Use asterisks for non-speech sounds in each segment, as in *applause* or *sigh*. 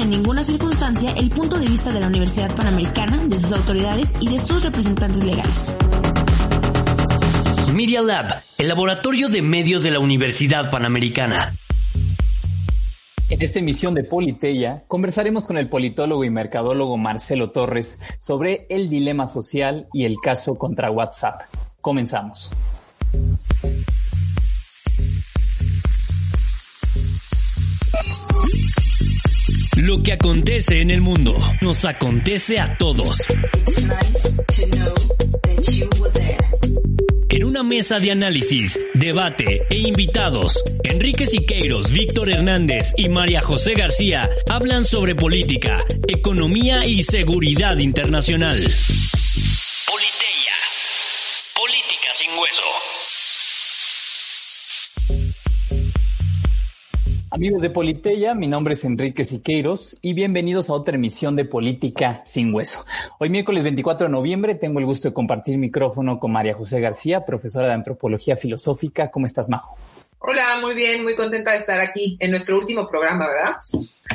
en ninguna circunstancia el punto de vista de la Universidad Panamericana, de sus autoridades y de sus representantes legales. Media Lab, el laboratorio de medios de la Universidad Panamericana. En esta emisión de Politeya conversaremos con el politólogo y mercadólogo Marcelo Torres sobre el dilema social y el caso contra WhatsApp. Comenzamos. Lo que acontece en el mundo nos acontece a todos. En una mesa de análisis, debate e invitados, Enrique Siqueiros, Víctor Hernández y María José García hablan sobre política, economía y seguridad internacional. Amigos de Politeya, mi nombre es Enrique Siqueiros y bienvenidos a otra emisión de Política sin Hueso. Hoy miércoles 24 de noviembre tengo el gusto de compartir micrófono con María José García, profesora de Antropología Filosófica. ¿Cómo estás, Majo? Hola, muy bien, muy contenta de estar aquí en nuestro último programa, ¿verdad?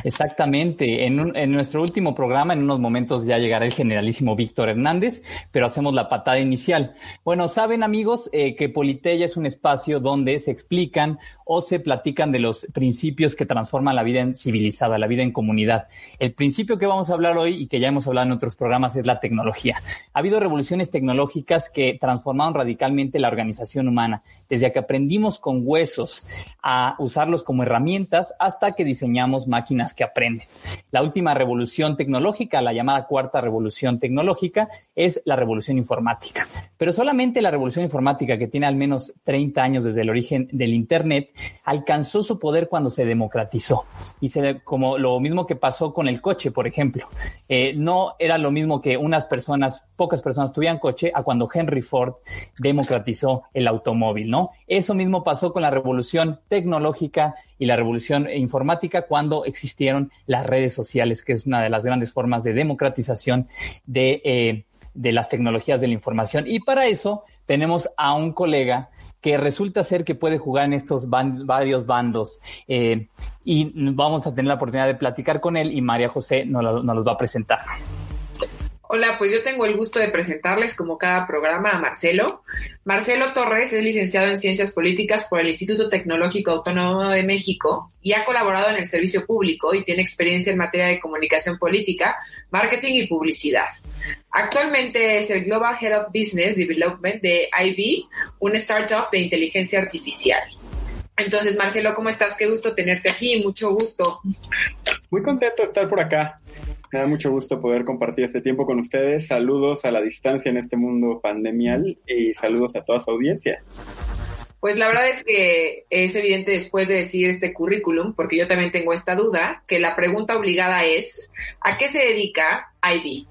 Exactamente. En, en, nuestro último programa, en unos momentos ya llegará el generalísimo Víctor Hernández, pero hacemos la patada inicial. Bueno, saben amigos eh, que Politeya es un espacio donde se explican o se platican de los principios que transforman la vida en civilizada, la vida en comunidad. El principio que vamos a hablar hoy y que ya hemos hablado en otros programas es la tecnología. Ha habido revoluciones tecnológicas que transformaron radicalmente la organización humana, desde que aprendimos con huesos a usarlos como herramientas hasta que diseñamos máquinas que aprenden. La última revolución tecnológica, la llamada cuarta revolución tecnológica, es la revolución informática. Pero solamente la revolución informática, que tiene al menos 30 años desde el origen del Internet, alcanzó su poder cuando se democratizó. Y se, como lo mismo que pasó con el coche, por ejemplo. Eh, no era lo mismo que unas personas, pocas personas tuvieran coche, a cuando Henry Ford democratizó el automóvil, ¿no? Eso mismo pasó con la revolución tecnológica y la revolución informática cuando existieron las redes sociales, que es una de las grandes formas de democratización de, eh, de las tecnologías de la información. Y para eso tenemos a un colega que resulta ser que puede jugar en estos varios bandos. Eh, y vamos a tener la oportunidad de platicar con él y María José nos, nos los va a presentar. Hola, pues yo tengo el gusto de presentarles como cada programa a Marcelo. Marcelo Torres es licenciado en Ciencias Políticas por el Instituto Tecnológico Autónomo de México y ha colaborado en el servicio público y tiene experiencia en materia de comunicación política, marketing y publicidad. Actualmente es el Global Head of Business Development de IB, una startup de inteligencia artificial. Entonces, Marcelo, ¿cómo estás? Qué gusto tenerte aquí, mucho gusto. Muy contento de estar por acá. Me da mucho gusto poder compartir este tiempo con ustedes. Saludos a la distancia en este mundo pandemial y saludos a toda su audiencia. Pues la verdad es que es evidente después de decir este currículum, porque yo también tengo esta duda, que la pregunta obligada es, ¿a qué se dedica IB?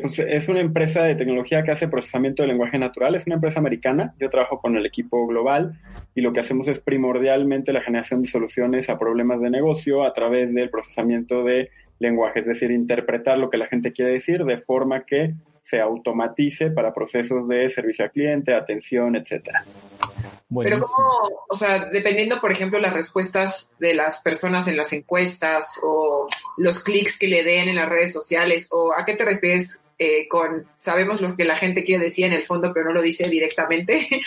pues, es una empresa de tecnología que hace procesamiento de lenguaje natural, es una empresa americana, yo trabajo con el equipo global y lo que hacemos es primordialmente la generación de soluciones a problemas de negocio a través del procesamiento de lenguaje, es decir, interpretar lo que la gente quiere decir de forma que se automatice para procesos de servicio al cliente, atención, etcétera. Pero como, o sea, dependiendo, por ejemplo, las respuestas de las personas en las encuestas o los clics que le den en las redes sociales, o a qué te refieres eh, con sabemos lo que la gente quiere decir en el fondo, pero no lo dice directamente. *laughs*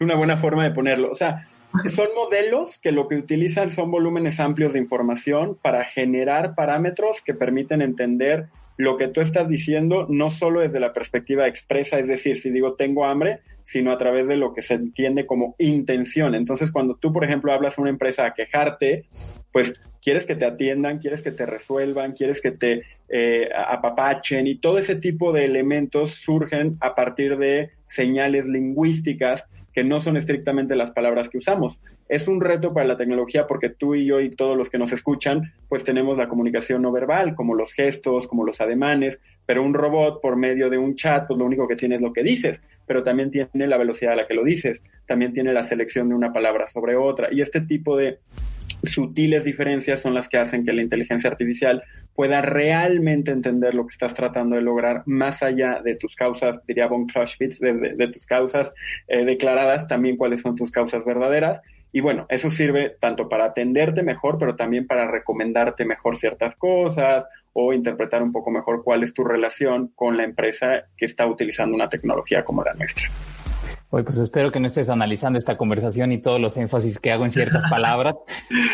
Es una buena forma de ponerlo. O sea, *laughs* son modelos que lo que utilizan son volúmenes amplios de información para generar parámetros que permiten entender lo que tú estás diciendo, no solo desde la perspectiva expresa, es decir, si digo tengo hambre, sino a través de lo que se entiende como intención. Entonces, cuando tú, por ejemplo, hablas a una empresa a quejarte, pues quieres que te atiendan, quieres que te resuelvan, quieres que te eh, apapachen y todo ese tipo de elementos surgen a partir de señales lingüísticas que no son estrictamente las palabras que usamos. Es un reto para la tecnología porque tú y yo y todos los que nos escuchan, pues tenemos la comunicación no verbal, como los gestos, como los ademanes, pero un robot por medio de un chat, pues lo único que tiene es lo que dices, pero también tiene la velocidad a la que lo dices, también tiene la selección de una palabra sobre otra. Y este tipo de sutiles diferencias son las que hacen que la inteligencia artificial pueda realmente entender lo que estás tratando de lograr más allá de tus causas, diría Von Clausewitz, de, de, tus causas eh, declaradas, también cuáles son tus causas verdaderas. Y bueno, eso sirve tanto para atenderte mejor, pero también para recomendarte mejor ciertas cosas o interpretar un poco mejor cuál es tu relación con la empresa que está utilizando una tecnología como la nuestra. Oye, pues espero que no estés analizando esta conversación y todos los énfasis que hago en ciertas *laughs* palabras,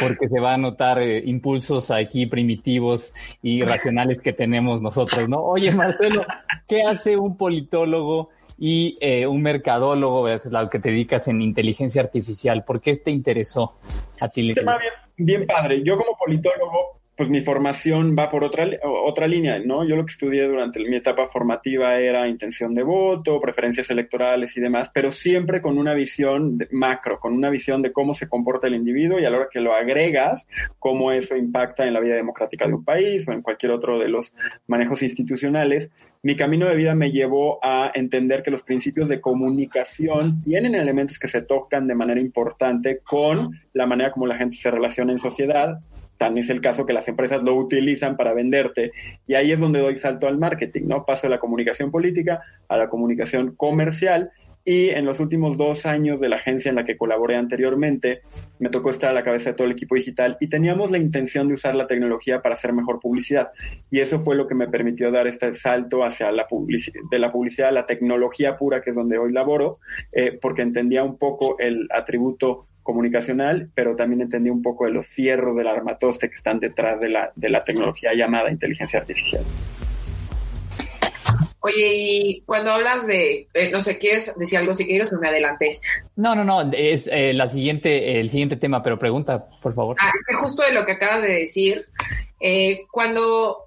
porque se va a notar eh, impulsos aquí primitivos y racionales que tenemos nosotros, ¿no? Oye, Marcelo, ¿qué hace un politólogo y eh, un mercadólogo, es lo que te dedicas en inteligencia artificial? ¿Por qué te interesó a ti? Tema bien, bien padre. Yo como politólogo pues mi formación va por otra, otra línea, ¿no? Yo lo que estudié durante mi etapa formativa era intención de voto, preferencias electorales y demás, pero siempre con una visión macro, con una visión de cómo se comporta el individuo y a la hora que lo agregas, cómo eso impacta en la vida democrática de un país o en cualquier otro de los manejos institucionales. Mi camino de vida me llevó a entender que los principios de comunicación tienen elementos que se tocan de manera importante con la manera como la gente se relaciona en sociedad, Tan es el caso que las empresas lo utilizan para venderte. Y ahí es donde doy salto al marketing, ¿no? Paso de la comunicación política a la comunicación comercial. Y en los últimos dos años de la agencia en la que colaboré anteriormente, me tocó estar a la cabeza de todo el equipo digital y teníamos la intención de usar la tecnología para hacer mejor publicidad. Y eso fue lo que me permitió dar este salto hacia la publicidad, de la publicidad a la tecnología pura, que es donde hoy laboro, eh, porque entendía un poco el atributo comunicacional, pero también entendí un poco de los cierros del armatoste que están detrás de la, de la tecnología llamada inteligencia artificial. Oye, y cuando hablas de, eh, no sé, ¿quieres decir algo si quieres o me adelanté? No, no, no, es eh, la siguiente, el siguiente tema, pero pregunta, por favor. Ah, es justo de lo que acabas de decir. Eh, cuando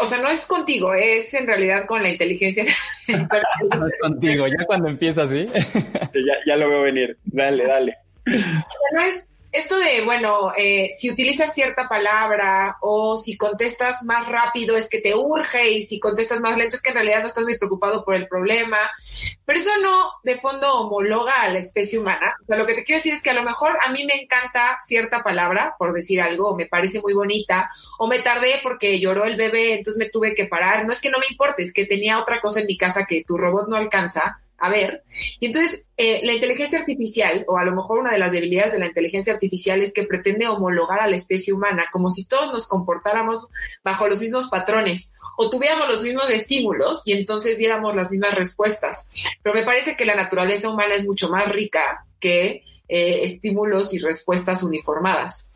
o sea, no es contigo, es en realidad con la inteligencia. *laughs* *laughs* no es contigo, ya cuando empiezas, ¿sí? ya, ya lo veo venir. Dale, dale. No es esto de, bueno, eh, si utilizas cierta palabra o si contestas más rápido es que te urge y si contestas más lento es que en realidad no estás muy preocupado por el problema. Pero eso no de fondo homologa a la especie humana. O sea, lo que te quiero decir es que a lo mejor a mí me encanta cierta palabra, por decir algo, me parece muy bonita, o me tardé porque lloró el bebé, entonces me tuve que parar. No es que no me importe, es que tenía otra cosa en mi casa que tu robot no alcanza a ver. Y entonces, eh, la inteligencia artificial, o a lo mejor una de las debilidades de la inteligencia artificial es que pretende homologar a la especie humana, como si todos nos comportáramos bajo los mismos patrones o tuviéramos los mismos estímulos y entonces diéramos las mismas respuestas. Pero me parece que la naturaleza humana es mucho más rica que eh, estímulos y respuestas uniformadas.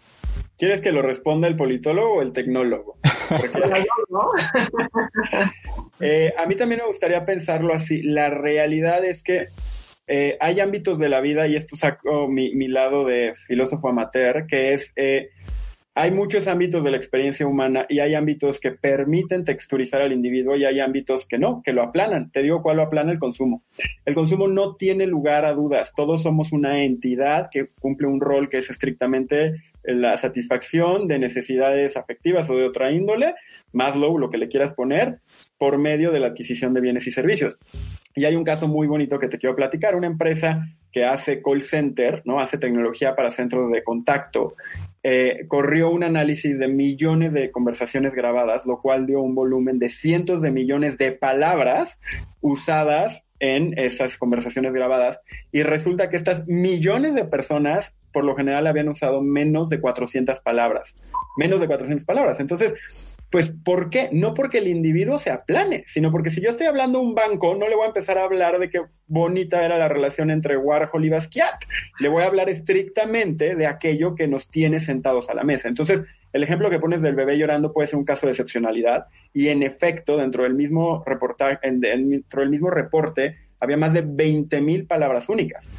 ¿Quieres que lo responda el politólogo o el tecnólogo? *laughs* *laughs* Eh, a mí también me gustaría pensarlo así. La realidad es que eh, hay ámbitos de la vida, y esto saco mi, lado de filósofo amateur, que es, eh, hay muchos ámbitos de la experiencia humana y hay ámbitos que permiten texturizar al individuo y hay ámbitos que no, que lo aplanan. Te digo cuál lo aplana el consumo. El consumo no tiene lugar a dudas. Todos somos una entidad que cumple un rol que es estrictamente la satisfacción de necesidades afectivas o de otra índole, más low, lo que le quieras poner, por medio de la adquisición de bienes y servicios. Y hay un caso muy bonito que te quiero platicar, una empresa que hace call center, ¿no? Hace tecnología para centros de contacto. Eh, corrió un análisis de millones de conversaciones grabadas, lo cual dio un volumen de cientos de millones de palabras usadas en esas conversaciones grabadas y resulta que estas millones de personas por lo general habían usado menos de 400 palabras, menos de 400 palabras. Entonces, pues, ¿por qué? No porque el individuo se aplane, sino porque si yo estoy hablando a un banco, no le voy a empezar a hablar de qué bonita era la relación entre Warhol y Basquiat. Le voy a hablar estrictamente de aquello que nos tiene sentados a la mesa. Entonces, el ejemplo que pones del bebé llorando puede ser un caso de excepcionalidad y en efecto, dentro del mismo reportaje, dentro del mismo reporte, había más de 20 mil palabras únicas.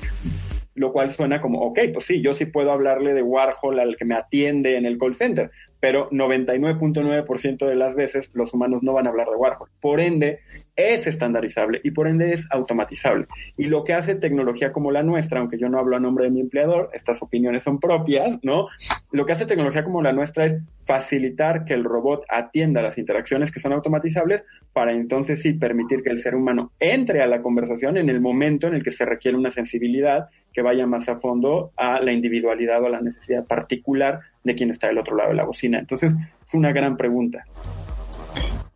Lo cual suena como, ok, pues sí, yo sí puedo hablarle de Warhol al que me atiende en el call center, pero 99.9% de las veces los humanos no van a hablar de Warhol. Por ende, es estandarizable y por ende es automatizable. Y lo que hace tecnología como la nuestra, aunque yo no hablo a nombre de mi empleador, estas opiniones son propias, ¿no? Lo que hace tecnología como la nuestra es facilitar que el robot atienda las interacciones que son automatizables para entonces sí permitir que el ser humano entre a la conversación en el momento en el que se requiere una sensibilidad que vaya más a fondo a la individualidad o a la necesidad particular de quien está del otro lado de la bocina. Entonces, es una gran pregunta.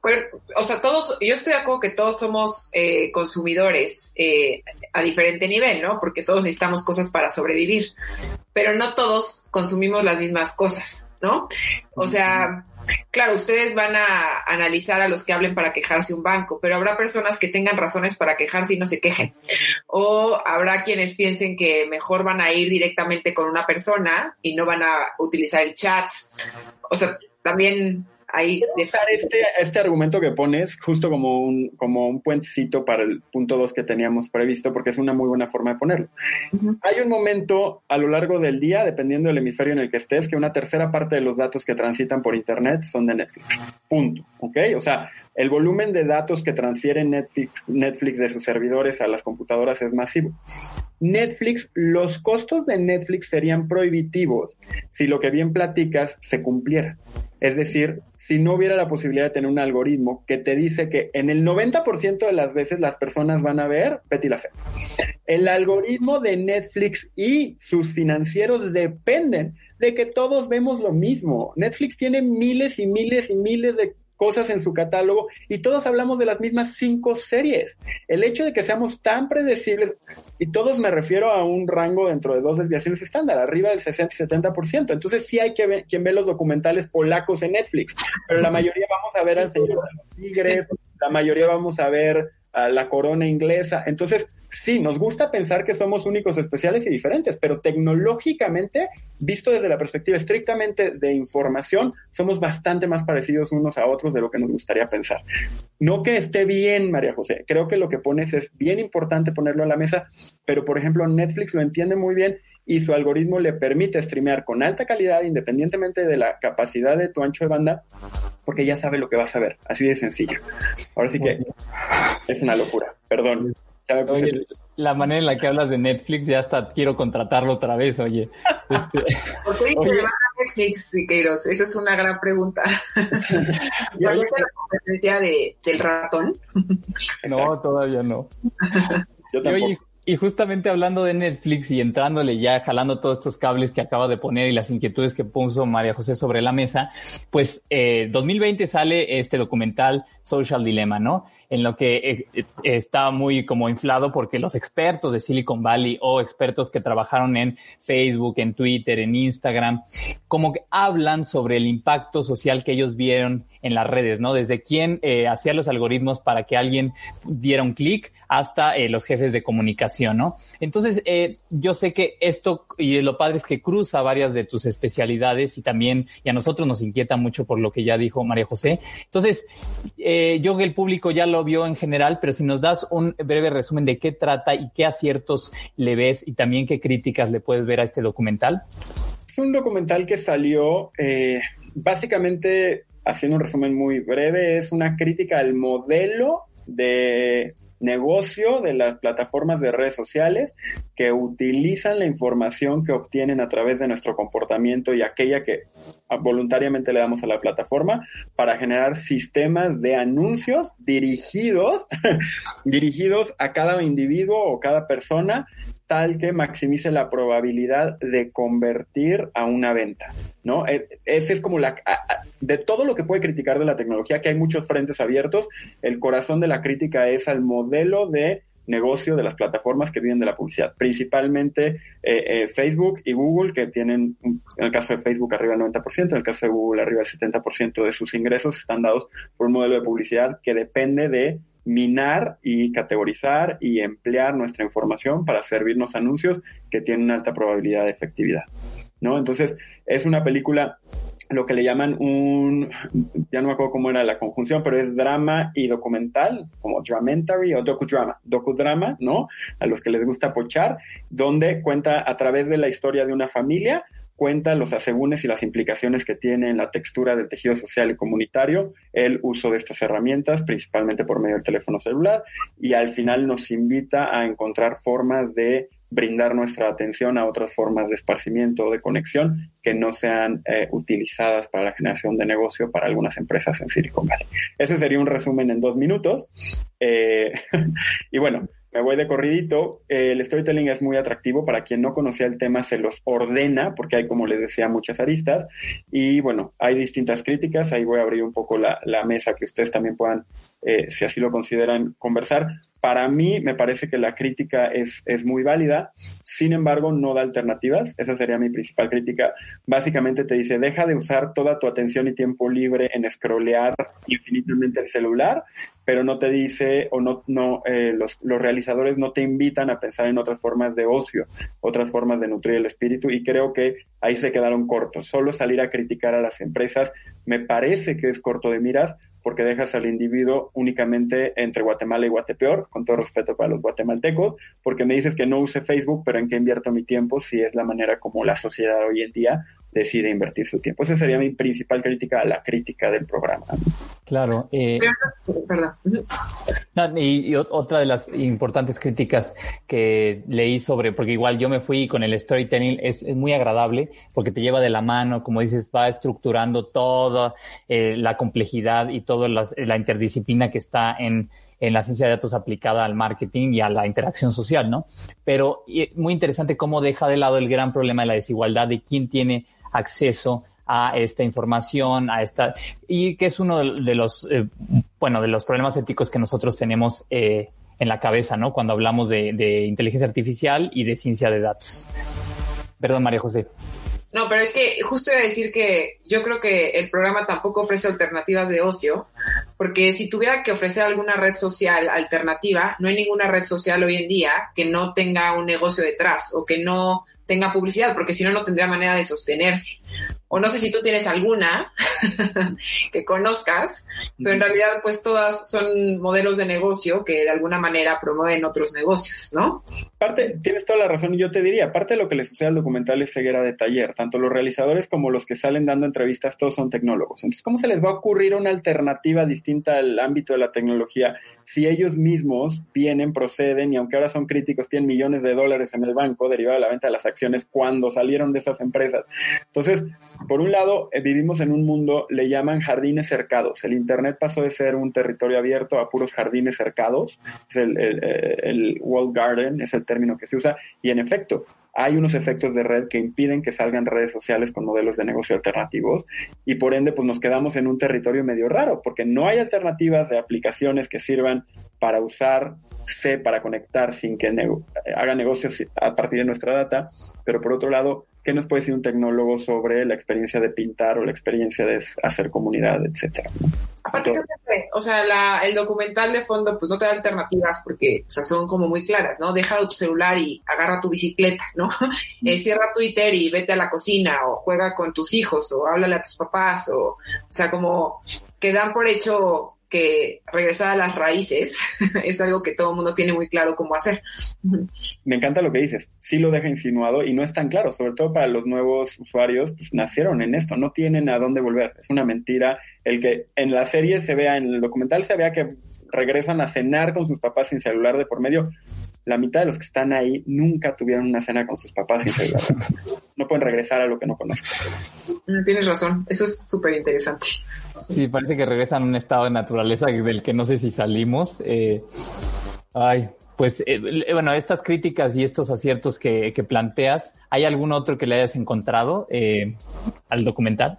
Pues, o sea, todos, yo estoy de acuerdo que todos somos eh, consumidores eh, a diferente nivel, ¿no? Porque todos necesitamos cosas para sobrevivir, pero no todos consumimos las mismas cosas, ¿no? O sea, Claro, ustedes van a analizar a los que hablen para quejarse un banco, pero habrá personas que tengan razones para quejarse y no se quejen. O habrá quienes piensen que mejor van a ir directamente con una persona y no van a utilizar el chat. O sea, también ahí usar este, este argumento que pones justo como un, como un puentecito para el punto 2 que teníamos previsto, porque es una muy buena forma de ponerlo. Hay un momento a lo largo del día, dependiendo del hemisferio en el que estés, que una tercera parte de los datos que transitan por Internet son de Netflix. Punto. ¿Ok? O sea, el volumen de datos que transfiere Netflix, Netflix de sus servidores a las computadoras es masivo. Netflix, los costos de Netflix serían prohibitivos si lo que bien platicas se cumpliera. Es decir, si no hubiera la posibilidad de tener un algoritmo que te dice que en el 90% de las veces las personas van a ver Betty la Fe. El algoritmo de Netflix y sus financieros dependen de que todos vemos lo mismo. Netflix tiene miles y miles y miles de cosas en su catálogo y todos hablamos de las mismas cinco series. El hecho de que seamos tan predecibles, y todos me refiero a un rango dentro de dos desviaciones estándar, arriba del 60-70%. Entonces sí hay que ver, quien ve los documentales polacos en Netflix, pero la mayoría vamos a ver al Señor de los Tigres, la mayoría vamos a ver a la corona inglesa. Entonces, sí, nos gusta pensar que somos únicos, especiales y diferentes, pero tecnológicamente, visto desde la perspectiva estrictamente de información, somos bastante más parecidos unos a otros de lo que nos gustaría pensar. No que esté bien, María José, creo que lo que pones es bien importante ponerlo a la mesa, pero por ejemplo Netflix lo entiende muy bien y su algoritmo le permite streamear con alta calidad independientemente de la capacidad de tu ancho de banda, porque ya sabe lo que vas a ver, así de sencillo. Ahora sí que es una locura, perdón. Oye, la manera en la que hablas de Netflix, ya hasta quiero contratarlo otra vez, oye. *laughs* ¿Por qué dices a Netflix, Siqueiros? Esa es una gran pregunta. *laughs* ¿Ya la competencia de, del ratón? no, todavía no. Yo tampoco. Y justamente hablando de Netflix y entrándole ya, jalando todos estos cables que acaba de poner y las inquietudes que puso María José sobre la mesa, pues eh, 2020 sale este documental Social Dilemma, ¿no? en lo que eh, está muy como inflado porque los expertos de Silicon Valley o expertos que trabajaron en Facebook, en Twitter, en Instagram, como que hablan sobre el impacto social que ellos vieron en las redes, ¿no? Desde quién eh, hacía los algoritmos para que alguien diera un clic hasta eh, los jefes de comunicación, ¿no? Entonces, eh, yo sé que esto, y lo padre es que cruza varias de tus especialidades y también, y a nosotros nos inquieta mucho por lo que ya dijo María José. Entonces, eh, yo que el público ya lo vio en general, pero si nos das un breve resumen de qué trata y qué aciertos le ves y también qué críticas le puedes ver a este documental. Es un documental que salió básicamente haciendo un resumen muy breve, es una crítica al modelo de negocio de las plataformas de redes sociales que utilizan la información que obtienen a través de nuestro comportamiento y aquella que voluntariamente le damos a la plataforma para generar sistemas de anuncios dirigidos, *laughs* dirigidos a cada individuo o cada persona tal que maximice la probabilidad de convertir a una venta, ¿no? E, ese es como la... De todo lo que puede criticar de la tecnología, que hay muchos frentes abiertos, el corazón de la crítica es al modelo de negocio de las plataformas que viven de la publicidad, principalmente eh, eh, Facebook y Google, que tienen, en el caso de Facebook, arriba del 90%, en el caso de Google, arriba del 70% de sus ingresos están dados por un modelo de publicidad que depende de minar y categorizar y emplear nuestra información para servirnos anuncios que tienen alta probabilidad de efectividad. ¿no? Entonces, es una película, lo que le llaman un, ya no me acuerdo cómo era la conjunción, pero es drama y documental, como dramentary o docudrama, docudrama, ¿no? A los que les gusta pochar, donde cuenta a través de la historia de una familia cuenta los asegúnes y las implicaciones que tiene en la textura del tejido social y comunitario el uso de estas herramientas, principalmente por medio del teléfono celular, y al final nos invita a encontrar formas de brindar nuestra atención a otras formas de esparcimiento o de conexión que no sean eh, utilizadas para la generación de negocio para algunas empresas en Silicon Valley. Ese sería un resumen en dos minutos. Eh, *laughs* y bueno, me voy de corridito. el storytelling es muy atractivo. Para quien no conocía el tema, se los ordena, porque hay, como les decía, muchas aristas. Y bueno, hay distintas críticas. Ahí voy a abrir un poco la, mesa que ustedes también puedan, eh, si así lo consideran, conversar. Para mí me parece que la crítica es, es muy válida, sin embargo no da alternativas, esa sería mi principal crítica. Básicamente te dice, deja de usar toda tu atención y tiempo libre en scrollear infinitamente el celular, pero no te dice o no, no eh, los, los realizadores no te invitan a pensar en otras formas de ocio, otras formas de nutrir el espíritu y creo que ahí se quedaron cortos. Solo salir a criticar a las empresas me parece que es corto de miras porque dejas al individuo únicamente entre Guatemala y Guatepeor, con todo respeto para los guatemaltecos, porque me dices que no use Facebook, pero en qué invierto mi tiempo si es la manera como la sociedad hoy en día decide invertir su tiempo. Esa sería mi principal crítica a la crítica del programa. Claro. Eh, y, otra de las importantes críticas que leí sobre, porque igual yo me fui con el storytelling, es, es muy agradable porque te lleva de la mano, como dices, va estructurando toda eh, la complejidad y toda la interdisciplina que está en en la ciencia de datos aplicada al marketing y a la interacción social, ¿no? Pero muy interesante cómo deja de lado el gran problema de la desigualdad de quién tiene acceso a esta información, a esta, y que es uno de los, eh, bueno, de los problemas éticos que nosotros tenemos eh, en la cabeza, ¿no? Cuando hablamos de, inteligencia artificial y de ciencia de datos. Perdón, María José. No, pero es que justo iba a decir que yo creo que el programa tampoco ofrece alternativas de ocio, porque si tuviera que ofrecer alguna red social alternativa, no hay ninguna red social hoy en día que no tenga un negocio detrás o que no tenga publicidad, porque si no, no tendría manera de sostenerse. O no sé si tú tienes alguna *laughs* que conozcas, pero en realidad pues todas son modelos de negocio que de alguna manera promueven otros negocios, ¿no? Parte, tienes toda la razón y yo te diría, parte de lo que le sucede al documental es ceguera de taller. Tanto los realizadores como los que salen dando entrevistas, todos son tecnólogos. Entonces, ¿cómo se les va a ocurrir una alternativa distinta al ámbito de la tecnología si ellos mismos vienen, proceden y aunque ahora son críticos, tienen millones de dólares en el banco derivado de la venta de las acciones cuando salieron de esas empresas? Entonces, por un lado, eh, vivimos en un mundo, le llaman jardines cercados. El Internet pasó de ser un territorio abierto a puros jardines cercados. Es el, el, el wall garden, es el término que se usa. Y en efecto, hay unos efectos de red que impiden que salgan redes sociales con modelos de negocio alternativos y por ende pues nos quedamos en un territorio medio raro porque no hay alternativas de aplicaciones que sirvan para usar C para conectar sin que haga negocios a partir de nuestra data, pero por otro lado ¿Qué nos puede decir un tecnólogo sobre la experiencia de pintar o la experiencia de hacer comunidad, etcétera? Aparte, o sea, el documental de fondo pues no te da alternativas porque o sea, son como muy claras, ¿no? Deja tu celular y agarra tu bicicleta, ¿no? *laughs* Eh, cierra Twitter y vete a la cocina o juega con tus hijos o háblale a tus papás o, o sea, como que dan por hecho que regresar a las raíces *laughs* es algo que todo el mundo tiene muy claro cómo hacer. Me encanta lo que dices. Sí lo deja insinuado y no es tan claro, sobre todo para los nuevos usuarios, pues nacieron en esto, no tienen a dónde volver. Es una mentira. El que en la serie se vea, en el documental se vea que regresan a cenar con sus papás sin celular de por medio. La mitad de los que están ahí nunca tuvieron una cena con sus papás sin celular. *laughs* No pueden regresar a lo que no conocen. Mm, tienes razón, eso es súper interesante. Sí, parece que regresan a un estado de naturaleza del que no sé si salimos. Eh, ay, pues eh, bueno, estas críticas y estos aciertos que, planteas, ¿hay algún otro que le hayas encontrado eh, al documental?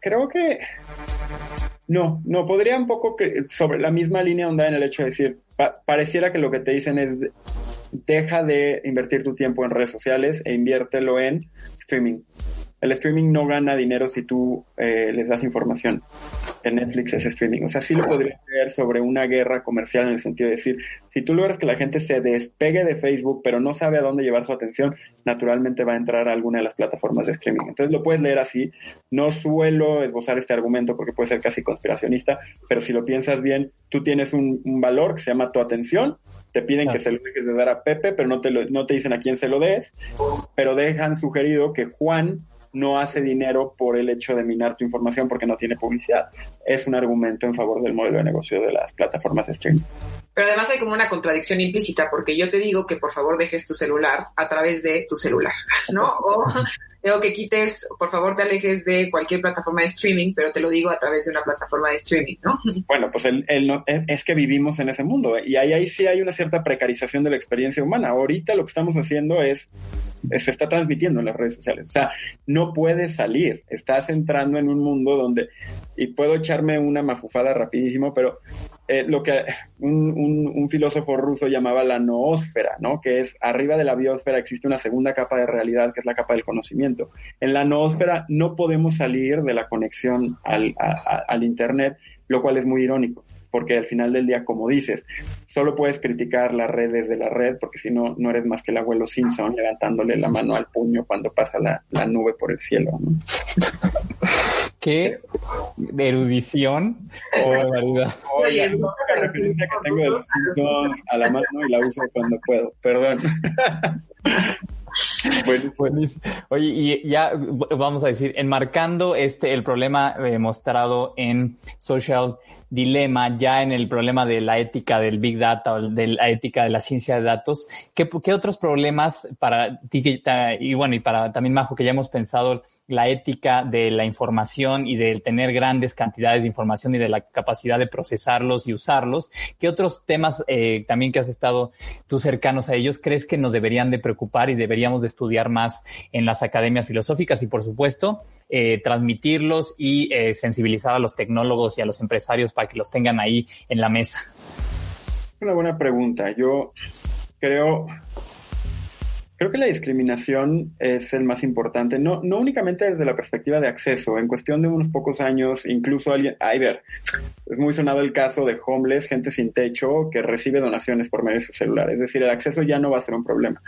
Creo que no, no, podría un poco que sobre la misma línea onda en el hecho de decir, pareciera que lo que te dicen es deja de invertir tu tiempo en redes sociales e inviértelo en streaming el streaming no gana dinero si tú eh, les das información. En Netflix es streaming. O sea, sí lo podría ver sobre una guerra comercial en el sentido de decir, si tú logras que la gente se despegue de Facebook, pero no sabe a dónde llevar su atención, naturalmente va a entrar a alguna de las plataformas de streaming. Entonces lo puedes leer así. No suelo esbozar este argumento porque puede ser casi conspiracionista, pero si lo piensas bien, tú tienes un, valor que se llama tu atención te piden que se lo dejes de dar a Pepe, pero no te, no te dicen a quién se lo des, pero dejan sugerido que Juan no hace dinero por el hecho de minar tu información porque no tiene publicidad. Es un argumento en favor del modelo de negocio de las plataformas de streaming. Pero además hay como una contradicción implícita, porque yo te digo que por favor dejes tu celular a través de tu celular, ¿no? O digo que quites, por favor te alejes de cualquier plataforma de streaming, pero te lo digo a través de una plataforma de streaming, ¿no? *laughs* Bueno, pues el, es que vivimos en ese mundo y ahí, ahí sí hay una cierta precarización de la experiencia humana. Ahorita lo que estamos haciendo es se está transmitiendo en las redes sociales. O sea, no puedes salir. Estás entrando en un mundo donde, y puedo echarme una mafufada rapidísimo, pero eh, lo que un, filósofo ruso llamaba la noósfera, ¿no? Que es arriba de la biosfera existe una segunda capa de realidad, que es la capa del conocimiento. En la noósfera no podemos salir de la conexión al, al Internet, lo cual es muy irónico porque al final del día, como dices, solo puedes criticar las redes de la red, porque si no, no eres más que el abuelo Simpson levantándole la mano al puño cuando pasa la, nube por el cielo. ¿no? Qué erudición o verdad. Oye, es la referencia que tengo de los Simpsons a la mano y la uso cuando puedo. Perdón. *laughs* Buenísimo. Oye, y ya vamos a decir, enmarcando este el problema eh, mostrado en Social dilema ya en el problema de la ética del Big Data o de la ética de la ciencia de datos. ¿Qué, qué otros problemas para ti y bueno, y para también Majo, que ya hemos pensado la ética de la información y del tener grandes cantidades de información y de la capacidad de procesarlos y usarlos. ¿Qué otros temas eh, también que has estado tú cercanos a ellos crees que nos deberían de preocupar y deberíamos de estudiar más en las academias filosóficas y por supuesto eh, transmitirlos y eh, sensibilizar a los tecnólogos y a los empresarios para que los tengan ahí en la mesa? Una buena pregunta. Yo creo Creo que la discriminación es el más importante, no, no únicamente desde la perspectiva de acceso. En cuestión de unos pocos años, incluso alguien, ay, ver, es muy sonado el caso de homeless, gente sin techo, que recibe donaciones por medio de su celular. Es decir, el acceso ya no va a ser un problema.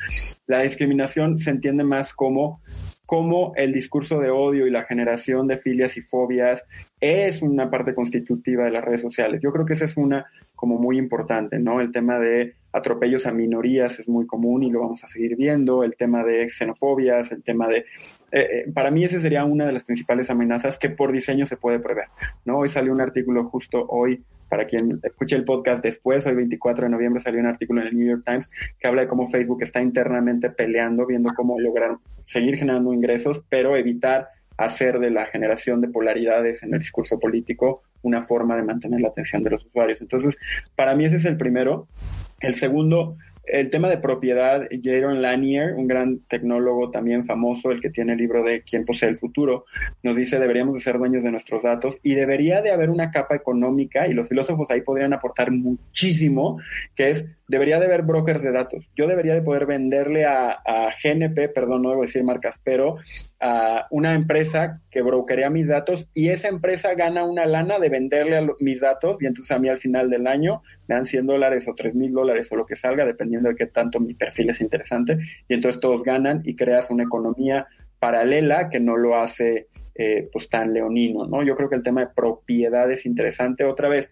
La discriminación se entiende más como cómo el discurso de odio y la generación de filias y fobias es una parte constitutiva de las redes sociales. Yo creo que esa es una como muy importante, ¿no? El tema de atropellos a minorías es muy común y lo vamos a seguir viendo, el tema de xenofobias, el tema de... Eh, eh, para mí ese sería una de las principales amenazas que por diseño se puede prever, ¿no? Hoy salió un artículo justo hoy, para quien escuche el podcast después, hoy 24 de noviembre salió un artículo en el New York Times que habla de cómo Facebook está internamente peleando, viendo cómo lograr seguir generando ingresos, pero evitar hacer de la generación de polaridades en el discurso político una forma de mantener la atención de los usuarios. Entonces, para mí ese es el primero. El segundo, el tema de propiedad, Jaron Lanier, un gran tecnólogo también famoso, el que tiene el libro de Quién posee el futuro, nos dice deberíamos de ser dueños de nuestros datos y debería de haber una capa económica y los filósofos ahí podrían aportar muchísimo, que es debería de haber brokers de datos. Yo debería de poder venderle a, GNP, perdón, no debo decir marcas, pero a una empresa que brokerea mis datos y esa empresa gana una lana de venderle a mis datos y entonces a mí al final del año me dan 100 dólares o 3 mil dólares o lo que salga, dependiendo de qué tanto mi perfil es interesante. Y entonces todos ganan y creas una economía paralela que no lo hace eh, pues tan leonino, ¿no? Yo creo que el tema de propiedad es interesante. Otra vez,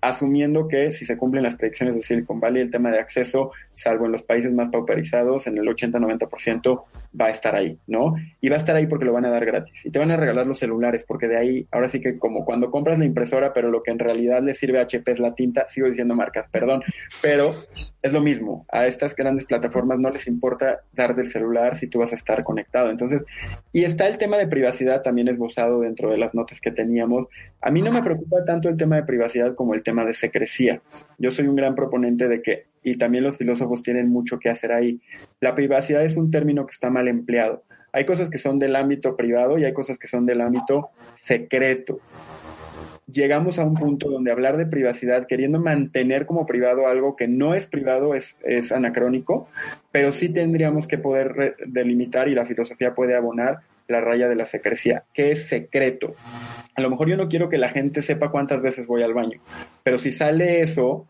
asumiendo que si se cumplen las predicciones de Silicon Valley, el tema de acceso, salvo en los países más pauperizados, en el 80-90% va a estar ahí, ¿no? Y va a estar ahí porque lo van a dar gratis. Y te van a regalar los celulares, porque de ahí, ahora sí que como cuando compras la impresora, pero lo que en realidad le sirve a HP es la tinta, sigo diciendo marcas, perdón, pero es lo mismo. A estas grandes plataformas no les importa dar del celular si tú vas a estar conectado. Entonces, y está el tema de privacidad también esbozado dentro de las notas que teníamos. A mí no me preocupa tanto el tema de privacidad como el tema de secrecía. Yo soy un gran proponente de que y también los filósofos tienen mucho que hacer ahí. La privacidad es un término que está mal empleado. Hay cosas que son del ámbito privado y hay cosas que son del ámbito secreto. Llegamos a un punto donde hablar de privacidad, queriendo mantener como privado algo que no es privado, es, es anacrónico, pero sí tendríamos que poder delimitar y la filosofía puede abonar la raya de la secrecía, que es secreto. A lo mejor yo no quiero que la gente sepa cuántas veces voy al baño, pero si sale eso,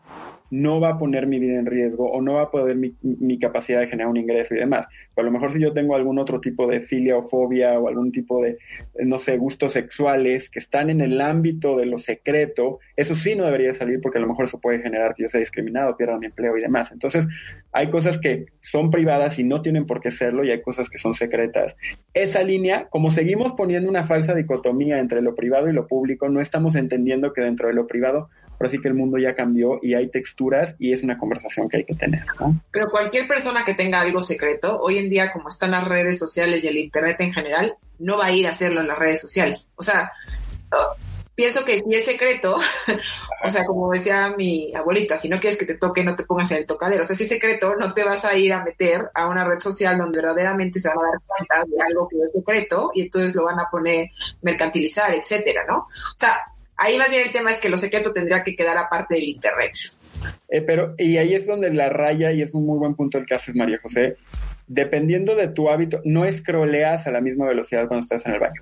no va a poner mi vida en riesgo o no va a poder mi, mi, capacidad de generar un ingreso y demás. A lo mejor si yo tengo algún otro tipo de filia o fobia o algún tipo de, no sé, gustos sexuales que están en el ámbito de lo secreto, eso sí no debería salir porque a lo mejor eso puede generar que yo sea discriminado, pierda mi empleo y demás. Entonces, hay cosas que son privadas y no tienen por qué serlo y hay cosas que son secretas. Esa línea, como seguimos poniendo una falsa dicotomía entre lo privado y lo público, no estamos entendiendo que dentro de lo privado ahora sí que el mundo ya cambió y hay texturas y es una conversación que hay que tener. Pero cualquier persona que tenga algo secreto, hoy en día como están las redes sociales y el Internet en general, no va a ir a hacerlo en las redes sociales. O sea, oh, pienso que si es secreto, *laughs* o sea, como decía mi abuelita, si no quieres que te toque, no te pongas en el tocadero. O sea, si es secreto, no te vas a ir a meter a una red social donde verdaderamente se van a dar cuenta de algo que es secreto y entonces lo van a poner mercantilizar, etcétera, ¿no? O sea, Ahí más bien el tema es que lo secreto tendría que quedar aparte del Internet. Eh, pero, y ahí es donde la raya, y es un muy buen punto el que haces, María José, dependiendo de tu hábito, no escroleas a la misma velocidad cuando estás en el baño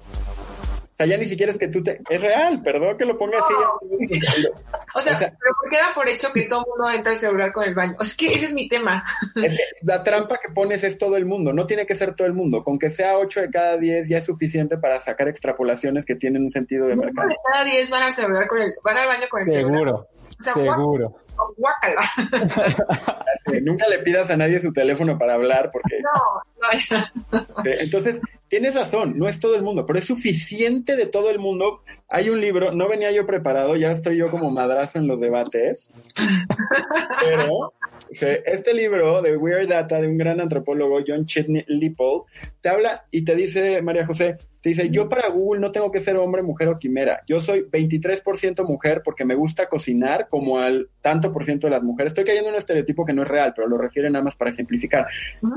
sea, ya ni siquiera es que tú te... Es real, perdón que lo ponga así. *laughs* O sea, pero ¿por qué da por hecho que todo el mundo entra al celular con el baño? Es que ese es mi tema. *laughs* Es que la trampa que pones es todo el mundo, no tiene que ser todo el mundo. Con que sea 8 de cada 10 ya es suficiente para sacar extrapolaciones que tienen un sentido de mercado. 8 de cada 10 van al celular con el... van al baño con el Seguro. celular. Seguro. Guácala. Nunca le pidas a nadie su teléfono para hablar porque... No, no. Entonces, tienes razón, no es todo el mundo, pero es suficiente de todo el mundo. Hay un libro, no venía yo preparado, ya estoy yo como madrazo en los debates, pero este libro de Weird Data de un gran antropólogo, John Chitney Lipple, te habla y te dice, María José, te dice, yo para Google no tengo que ser hombre, mujer o quimera. Yo soy 23% mujer porque me gusta cocinar como al tanto por ciento de las mujeres. Estoy cayendo en un estereotipo que no es real, pero lo refiere nada más para ejemplificar.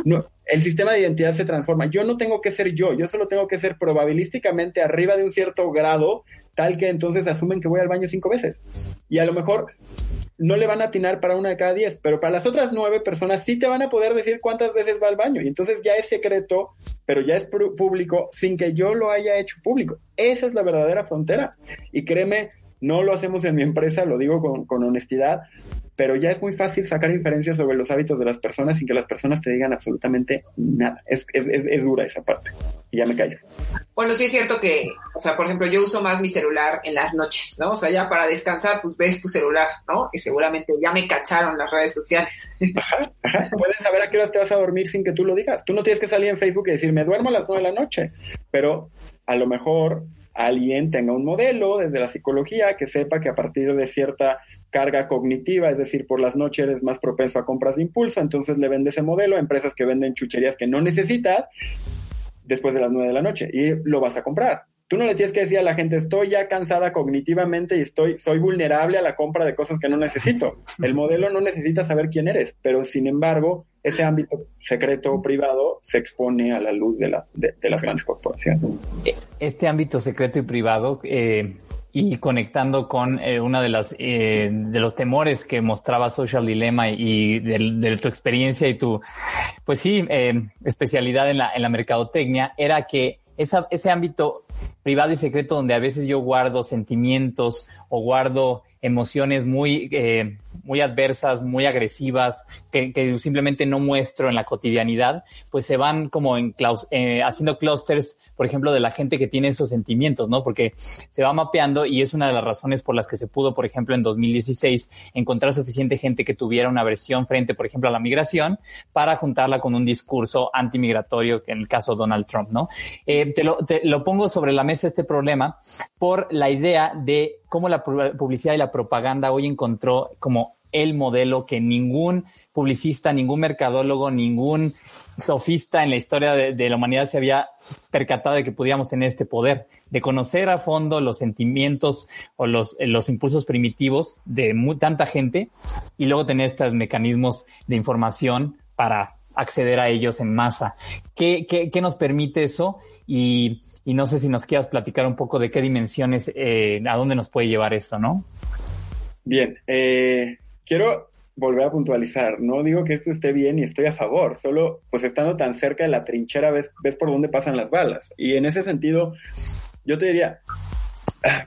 No, el sistema de identidad se transforma. Yo no tengo que ser yo, yo solo tengo que ser probabilísticamente arriba de un cierto grado, tal que entonces asumen que voy al baño cinco veces. Y a lo mejor no le van a atinar para una de cada diez, pero para las otras nueve personas sí te van a poder decir cuántas veces va al baño. Y entonces ya es secreto, pero ya es público sin que yo lo haya hecho público. Esa es la verdadera frontera. Y créeme, no lo hacemos en mi empresa, lo digo con, honestidad pero ya es muy fácil sacar inferencias sobre los hábitos de las personas sin que las personas te digan absolutamente nada. Es, es, es, dura esa parte. Y ya me callo. Bueno, sí es cierto que, o sea, por ejemplo, yo uso más mi celular en las noches, ¿no? O sea, ya para descansar, pues ves tu celular, ¿no? Y seguramente ya me cacharon las redes sociales. *laughs* Ajá, ajá. Puedes saber a qué horas te vas a dormir sin que tú lo digas. Tú no tienes que salir en Facebook y decir, me duermo a las nueve de la noche, pero a lo mejor alguien tenga un modelo desde la psicología que sepa que a partir de cierta carga cognitiva, es decir, por las noches eres más propenso a compras de impulso, entonces le vende ese modelo a empresas que venden chucherías que no necesitas después de las nueve de la noche y lo vas a comprar. Tú no le tienes que decir a la gente, estoy ya cansada cognitivamente y estoy, soy vulnerable a la compra de cosas que no necesito. El modelo no necesita saber quién eres, pero sin embargo, ese ámbito secreto o privado se expone a la luz de, la, de, las grandes corporaciones. Este ámbito secreto y privado, eh, y conectando con eh, una de las eh, de los temores que mostraba Social Dilemma y de, tu experiencia y tu pues sí eh, especialidad en la en la mercadotecnia era que esa, ese ámbito privado y secreto donde a veces yo guardo sentimientos o guardo emociones muy, eh, muy adversas, muy agresivas, que, que, simplemente no muestro en la cotidianidad, pues se van como en eh, haciendo clusters, por ejemplo, de la gente que tiene esos sentimientos, ¿no? Porque se va mapeando y es una de las razones por las que se pudo, por ejemplo, en 2016 encontrar suficiente gente que tuviera una versión frente, por ejemplo, a la migración para juntarla con un discurso antimigratorio, que en el caso Donald Trump, ¿no? Eh, te, lo, te lo pongo sobre la mesa este problema por la idea de cómo la publicidad y la propaganda hoy encontró como el modelo que ningún publicista, ningún mercadólogo, ningún sofista en la historia de, la humanidad se había percatado de que podíamos tener este poder, de conocer a fondo los sentimientos o los, los impulsos primitivos de tanta gente y luego tener estos mecanismos de información para acceder a ellos en masa. ¿Qué, qué, qué nos permite eso? Y y no sé si nos quieras platicar un poco de qué dimensiones, eh, a dónde nos puede llevar esto, ¿no? Bien, eh, quiero volver a puntualizar, no digo que esto esté bien y estoy a favor, solo pues estando tan cerca de la trinchera ves, ves por dónde pasan las balas. Y en ese sentido, yo te diría,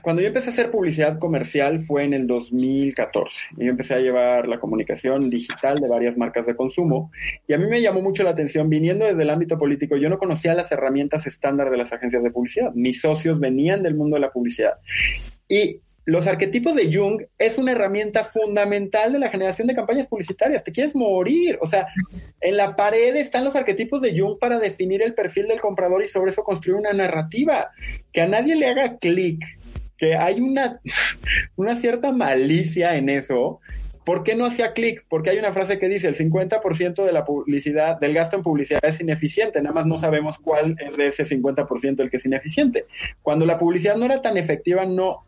cuando yo empecé a hacer publicidad comercial fue en el 2014. Yo empecé a llevar la comunicación digital de varias marcas de consumo y a mí me llamó mucho la atención, viniendo desde el ámbito político, yo no conocía las herramientas estándar de las agencias de publicidad. Mis socios venían del mundo de la publicidad. Y los arquetipos de Jung es una herramienta fundamental de la generación de campañas publicitarias. Te quieres morir. O sea, en la pared están los arquetipos de Jung para definir el perfil del comprador y sobre eso construir una narrativa. Que a nadie le haga clic. Que hay una, *laughs* una cierta malicia en eso ¿Por qué no hacía clic? Porque hay una frase que dice el 50% de la publicidad, del gasto en publicidad es ineficiente, nada más no sabemos cuál es de ese 50% el que es ineficiente. Cuando la publicidad no era tan efectiva, no,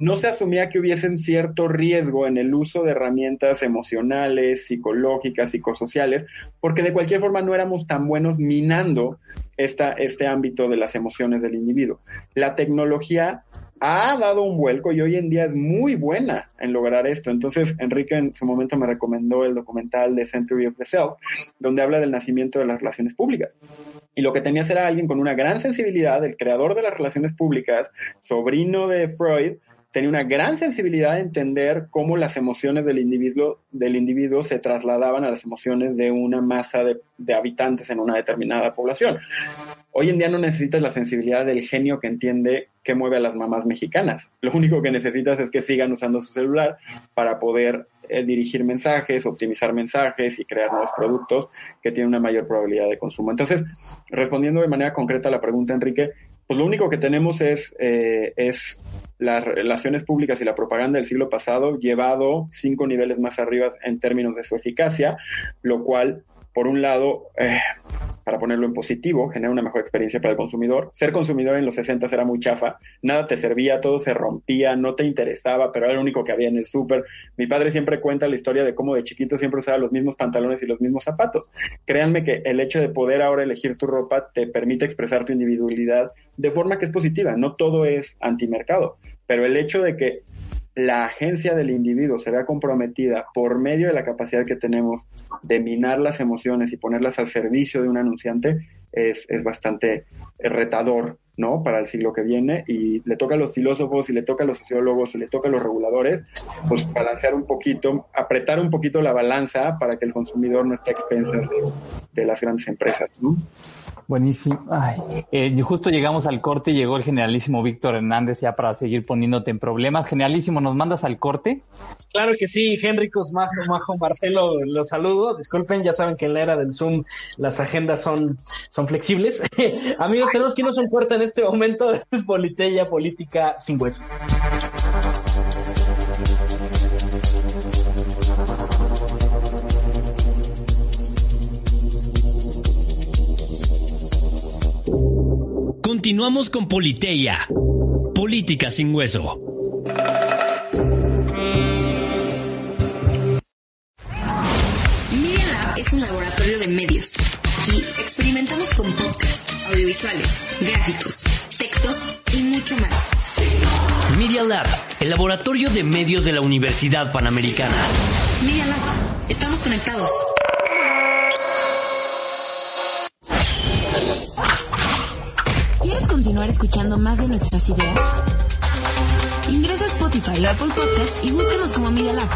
no se asumía que hubiesen cierto riesgo en el uso de herramientas emocionales, psicológicas, psicosociales, porque de cualquier forma no éramos tan buenos minando esta, este ámbito de las emociones del individuo. La tecnología ha dado un vuelco y hoy en día es muy buena en lograr esto. Entonces, Enrique en su momento me recomendó el documental de Century of the Self, donde habla del nacimiento de las relaciones públicas. Y lo que tenía era alguien con una gran sensibilidad, el creador de las relaciones públicas, sobrino de Freud, tenía una gran sensibilidad de entender cómo las emociones del individuo, del individuo se trasladaban a las emociones de una masa de, de habitantes en una determinada población. Hoy en día no necesitas la sensibilidad del genio que entiende qué mueve a las mamás mexicanas. Lo único que necesitas es que sigan usando su celular para poder eh, dirigir mensajes, optimizar mensajes y crear nuevos productos que tienen una mayor probabilidad de consumo. Entonces, respondiendo de manera concreta a la pregunta, Enrique, pues lo único que tenemos es, eh, es las relaciones públicas y la propaganda del siglo pasado llevado cinco niveles más arriba en términos de su eficacia, lo cual por un lado, eh, para ponerlo en positivo, genera una mejor experiencia para el consumidor. Ser consumidor en los 60 era muy chafa, nada te servía, todo se rompía, no te interesaba, pero era lo único que había en el súper. Mi padre siempre cuenta la historia de cómo de chiquito siempre usaba los mismos pantalones y los mismos zapatos. Créanme que el hecho de poder ahora elegir tu ropa te permite expresar tu individualidad de forma que es positiva, no todo es antimercado, pero el hecho de que la agencia del individuo se vea comprometida por medio de la capacidad que tenemos de minar las emociones y ponerlas al servicio de un anunciante es, es bastante retador, ¿no? Para el siglo que viene y le toca a los filósofos y le toca a los sociólogos y le toca a los reguladores, pues balancear un poquito, apretar un poquito la balanza para que el consumidor no esté a expensas de, de las grandes empresas, ¿no? Buenísimo. Ay, eh, justo llegamos al corte y llegó el generalísimo Víctor Hernández ya para seguir poniéndote en problemas. Generalísimo, ¿nos mandas al corte? Claro que sí, Henricos, Majo, Majo, Marcelo, los saludo. Disculpen, ya saben que en la era del Zoom las agendas son, son flexibles. *laughs* Amigos, tenemos que irnos un corte en este momento. Esto *laughs* es Politella, Política sin hueso. Continuamos con Politeia, Política sin Hueso. Media Lab es un laboratorio de medios. Aquí experimentamos con podcasts, audiovisuales, gráficos, textos y mucho más. Media Lab, el laboratorio de medios de la Universidad Panamericana. Media Lab, estamos conectados. Continuar escuchando más de nuestras ideas? Ingresa a Spotify o Apple Podcast y búscanos como Media Lab.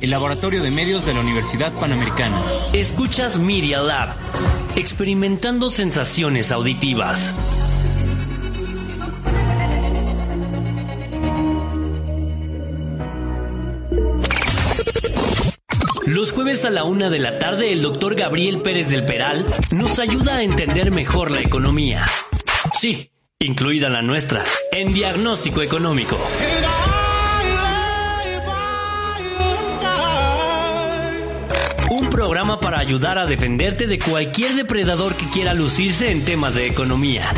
el Laboratorio de Medios de la Universidad Panamericana. Escuchas Media Lab, experimentando sensaciones auditivas. Los jueves a la una de la tarde, el doctor Gabriel Pérez del Peral nos ayuda a entender mejor la economía. Sí, incluida la nuestra, en diagnóstico económico. Un programa para ayudar a defenderte de cualquier depredador que quiera lucirse en temas de economía.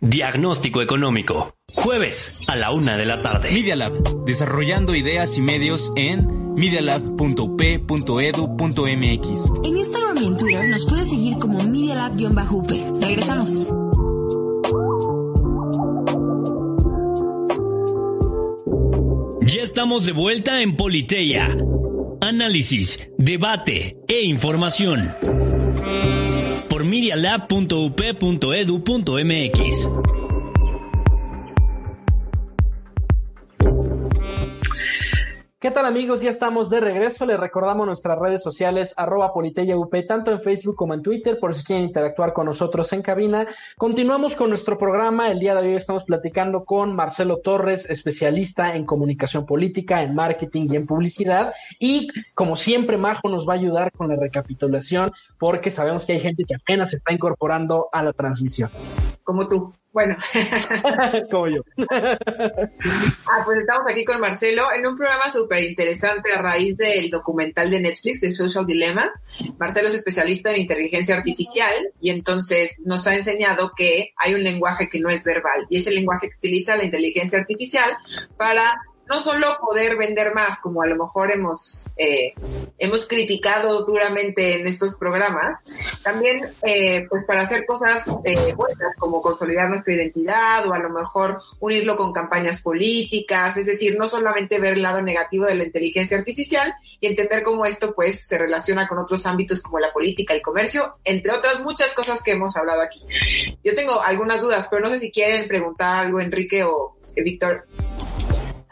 Diagnóstico económico. Jueves a la una de la tarde. Media Lab, desarrollando ideas y medios en medialab.up.edu.mx. En Instagram y en Twitter nos puedes seguir como Media Lab-UP. Regresamos. Ya estamos de vuelta en Politeia, análisis, debate e información. Por medialab.up.edu.mx. ¿Qué tal amigos? Ya estamos de regreso. Les recordamos nuestras redes sociales arroba UP, tanto en Facebook como en Twitter, por si quieren interactuar con nosotros en cabina. Continuamos con nuestro programa. El día de hoy estamos platicando con Marcelo Torres, especialista en comunicación política, en marketing y en publicidad. Y como siempre, Majo nos va a ayudar con la recapitulación porque sabemos que hay gente que apenas se está incorporando a la transmisión. Como tú. Bueno. *laughs* Como yo. ah, pues estamos aquí con Marcelo en un programa súper interesante a raíz del documental de Netflix de Social Dilemma. Marcelo es especialista en inteligencia artificial y entonces nos ha enseñado que hay un lenguaje que no es verbal y es el lenguaje que utiliza la inteligencia artificial para no solo poder vender más, como a lo mejor hemos, eh, hemos criticado duramente en estos programas, también eh, pues para hacer cosas eh, buenas, como consolidar nuestra identidad o a lo mejor unirlo con campañas políticas, es decir, no solamente ver el lado negativo de la inteligencia artificial y entender cómo esto pues se relaciona con otros ámbitos como la política, el comercio, entre otras muchas cosas que hemos hablado aquí. Yo tengo algunas dudas, pero no sé si quieren preguntar algo Enrique o Víctor.